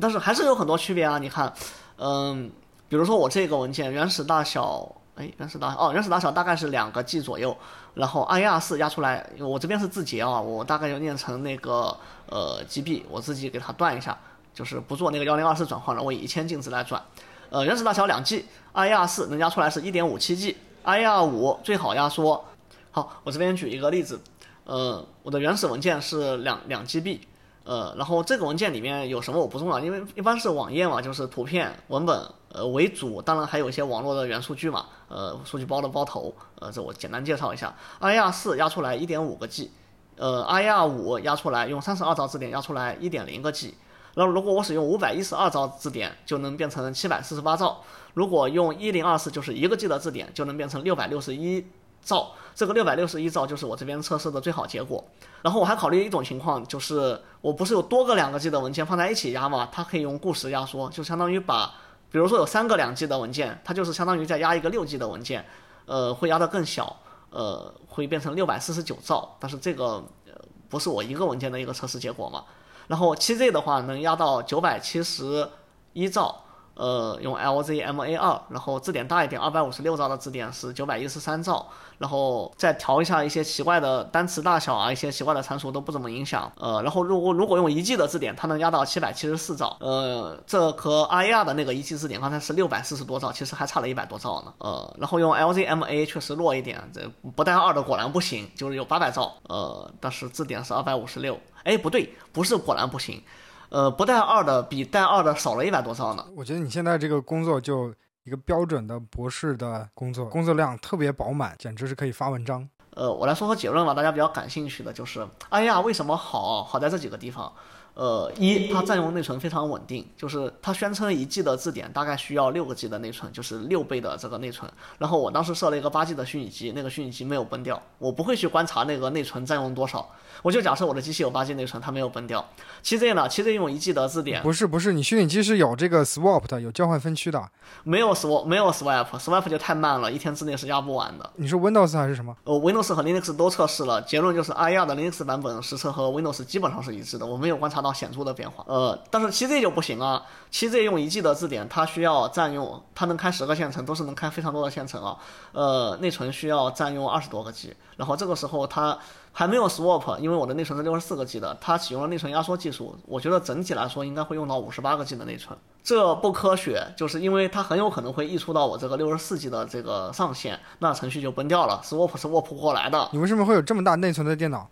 但是还是有很多区别啊，你看，嗯，比如说我这个文件原始大小。哎，原始大哦，原始大小大概是两个 G 左右，然后 IR 四压出来，我这边是字节啊，我大概要念成那个呃 GB，我自己给它断一下，就是不做那个幺零二四转换了，我以一千进制来转，呃，原始大小两 G，IR 四能压出来是一点五七 G，IR 五最好压缩。好，我这边举一个例子，呃，我的原始文件是两两 GB，呃，然后这个文件里面有什么我不重要，因为一般是网页嘛，就是图片文本。呃，为主，当然还有一些网络的元数据嘛，呃，数据包的包头，呃，这我简单介绍一下。IR 四压出来一点五个 G，呃，IR 五压出来用三十二兆字典压出来一点零个 G，然后如果我使用五百一十二兆字典，就能变成七百四十八兆；如果用一零二四，就是一个 G 的字典，就能变成六百六十一兆。这个六百六十一兆就是我这边测试的最好结果。然后我还考虑一种情况，就是我不是有多个两个 G 的文件放在一起压吗？它可以用故时压缩，就相当于把，比如说有三个两 G 的文件，它就是相当于在压一个六 G 的文件，呃，会压得更小，呃，会变成六百四十九兆。但是这个呃不是我一个文件的一个测试结果嘛？然后七 G 的话能压到九百七十一兆。呃，用 LZMA 二，然后字典大一点，二百五十六兆的字典是九百一十三兆，然后再调一下一些奇怪的单词大小啊，一些奇怪的参数都不怎么影响。呃，然后如果如果用一 G 的字典，它能压到七百七十四兆。呃，这和 IR 的那个一 G 字典刚才是六百四十多兆，其实还差了一百多兆呢。呃，然后用 LZMA 确实弱一点，这不带二的果然不行，就是有八百兆。呃，但是字典是二百五十六，哎，不对，不是果然不行。呃，不带二的比带二的少了一百多兆呢。我觉得你现在这个工作就一个标准的博士的工作，工作量特别饱满，简直是可以发文章。呃，我来说说结论吧，大家比较感兴趣的就是，哎呀，为什么好？好在这几个地方。呃，一，它占用内存非常稳定，就是它宣称一 G 的字典大概需要六个 G 的内存，就是六倍的这个内存。然后我当时设了一个八 G 的虚拟机，那个虚拟机没有崩掉，我不会去观察那个内存占用多少，我就假设我的机器有八 G 内存，它没有崩掉。七 Z 呢？七 Z 用一 G 的字典？不是不是，你虚拟机是有这个 swap 的，有交换分区的。没有 swap，没有 swap，swap 就太慢了，一天之内是压不完的。你是 Windows 还是什么？呃，Windows 和 Linux 都测试了，结论就是 IR 的 Linux 版本实测和 Windows 基本上是一致的，我没有观察到显著的变化。呃，但是七 Z 就不行啊，七 Z 用一 G 的字典，它需要占用，它能开十个线程，都是能开非常多的线程啊。呃，内存需要占用二十多个 G，然后这个时候它还没有 swap，因为我的内存是六十四个 G 的，它启用了内存压缩技术，我觉得整体来说应该会用到五十八个 G 的内存，这不科学，就是因为它很有可能会溢出到我这个六十四 G 的这个上限，那程序就崩掉了，swap 是 swap 不过来的。你为什么会有这么大内存的电脑？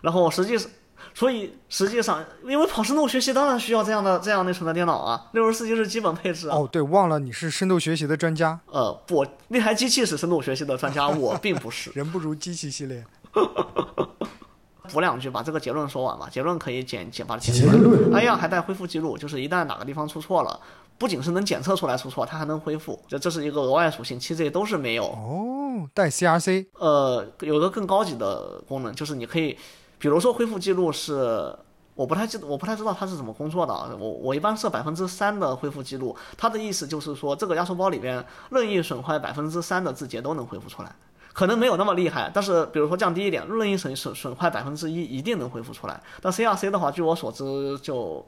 然后实际是。所以实际上，因为跑深度学习当然需要这样的这样内存的电脑啊，六十四 G 是基本配置。哦，对，忘了你是深度学习的专家。呃，不，那台机器是深度学习的专家，我并不是。人不如机器系列。补两句，把这个结论说完吧。结论可以简简把结论。哎呀，还带恢复记录，就是一旦哪个地方出错了，不仅是能检测出来出错，它还能恢复。这这是一个额外属性，七 Z 都是没有。哦，带 CRC。呃，有个更高级的功能，就是你可以。比如说恢复记录是，我不太记得，我不太知道它是怎么工作的。我我一般设百分之三的恢复记录，它的意思就是说，这个压缩包里边任意损坏百分之三的字节都能恢复出来。可能没有那么厉害，但是比如说降低一点，任意损损损坏百分之一一定能恢复出来。但 CRC 的话，据我所知就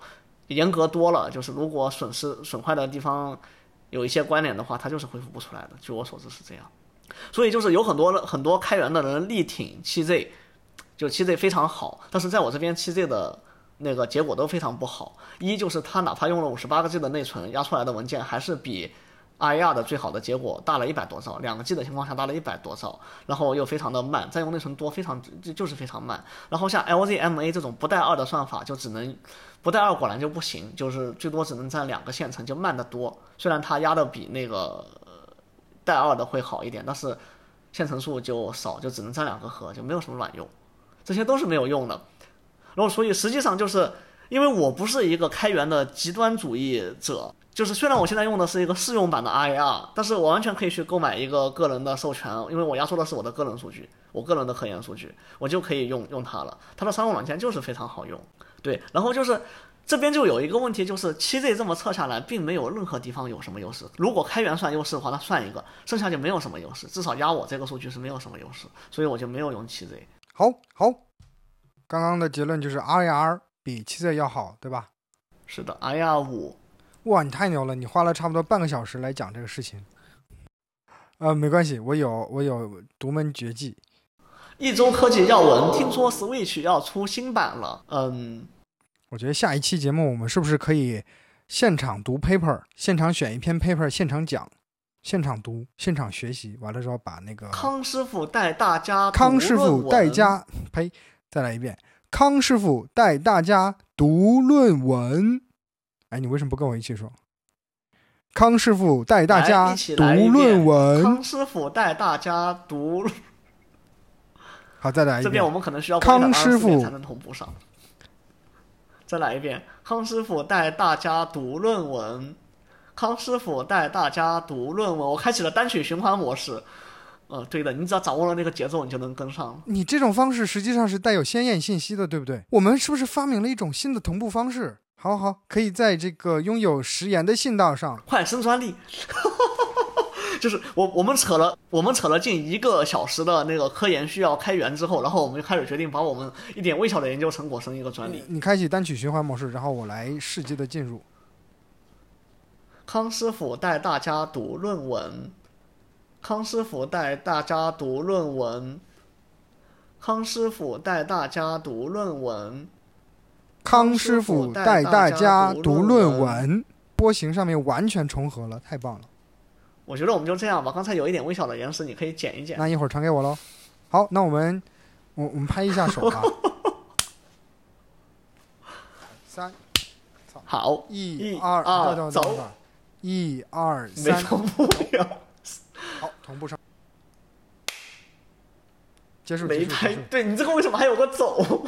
严格多了，就是如果损失损坏的地方有一些关联的话，它就是恢复不出来的。据我所知是这样。所以就是有很多很多开源的人力挺七 Z。就七 Z 非常好，但是在我这边七 Z 的那个结果都非常不好。一就是它哪怕用了五十八个 G 的内存压出来的文件，还是比 IR 的最好的结果大了一百多兆，两个 G 的情况下大了一百多兆，然后又非常的慢，占用内存多，非常就就是非常慢。然后像 LZMA 这种不带二的算法就只能不带二，果然就不行，就是最多只能占两个线程，就慢得多。虽然它压的比那个带二的会好一点，但是线程数就少，就只能占两个核，就没有什么卵用。这些都是没有用的，然后所以实际上就是因为我不是一个开源的极端主义者，就是虽然我现在用的是一个试用版的 IR，但是我完全可以去购买一个个人的授权，因为我压缩的是我的个人数据，我个人的科研数据，我就可以用用它了。它的商用软件就是非常好用，对。然后就是这边就有一个问题，就是七 Z 这么测下来，并没有任何地方有什么优势。如果开源算优势的话，那算一个，剩下就没有什么优势，至少压我这个数据是没有什么优势，所以我就没有用七 Z。好好，刚刚的结论就是 IR 比七 Z 要好，对吧？是的，IR 五。哇，你太牛了！你花了差不多半个小时来讲这个事情。呃，没关系，我有我有独门绝技。一周科技要闻，听说 Switch 要出新版了。嗯，我觉得下一期节目我们是不是可以现场读 paper，现场选一篇 paper，现场讲。现场读，现场学习，完了之后把那个康师傅带大家康师傅带家呸，再来一遍，康师傅带大家读论文。哎，你为什么不跟我一起说？康师傅带大家读论文。康师傅带大家读。好，再来一遍。这边我们可能需要康师傅才能同步上。再来一遍，康师傅带大家读论文。康师傅带大家读论文。我开启了单曲循环模式。呃，对的，你只要掌握了那个节奏，你就能跟上。你这种方式实际上是带有鲜艳信息的，对不对？我们是不是发明了一种新的同步方式？好好，可以在这个拥有食盐的信道上快升专利。就是我我们扯了我们扯了近一个小时的那个科研需要开源之后，然后我们就开始决定把我们一点微小的研究成果升一个专利。你开启单曲循环模式，然后我来世纪的进入。康师傅带大家读论文。康师傅带大家读论文。康师傅带大家读论文。康师傅带大家读论文。波形上面完全重合了，太棒了。我觉得我们就这样吧。刚才有一点微小的延时，你可以剪一剪。那一会儿传给我喽。好，那我们，我我们拍一下手啊。三，好，一二，走，一二三，没同步好，同步上。结束。没拍，对你这个为什么还有个走？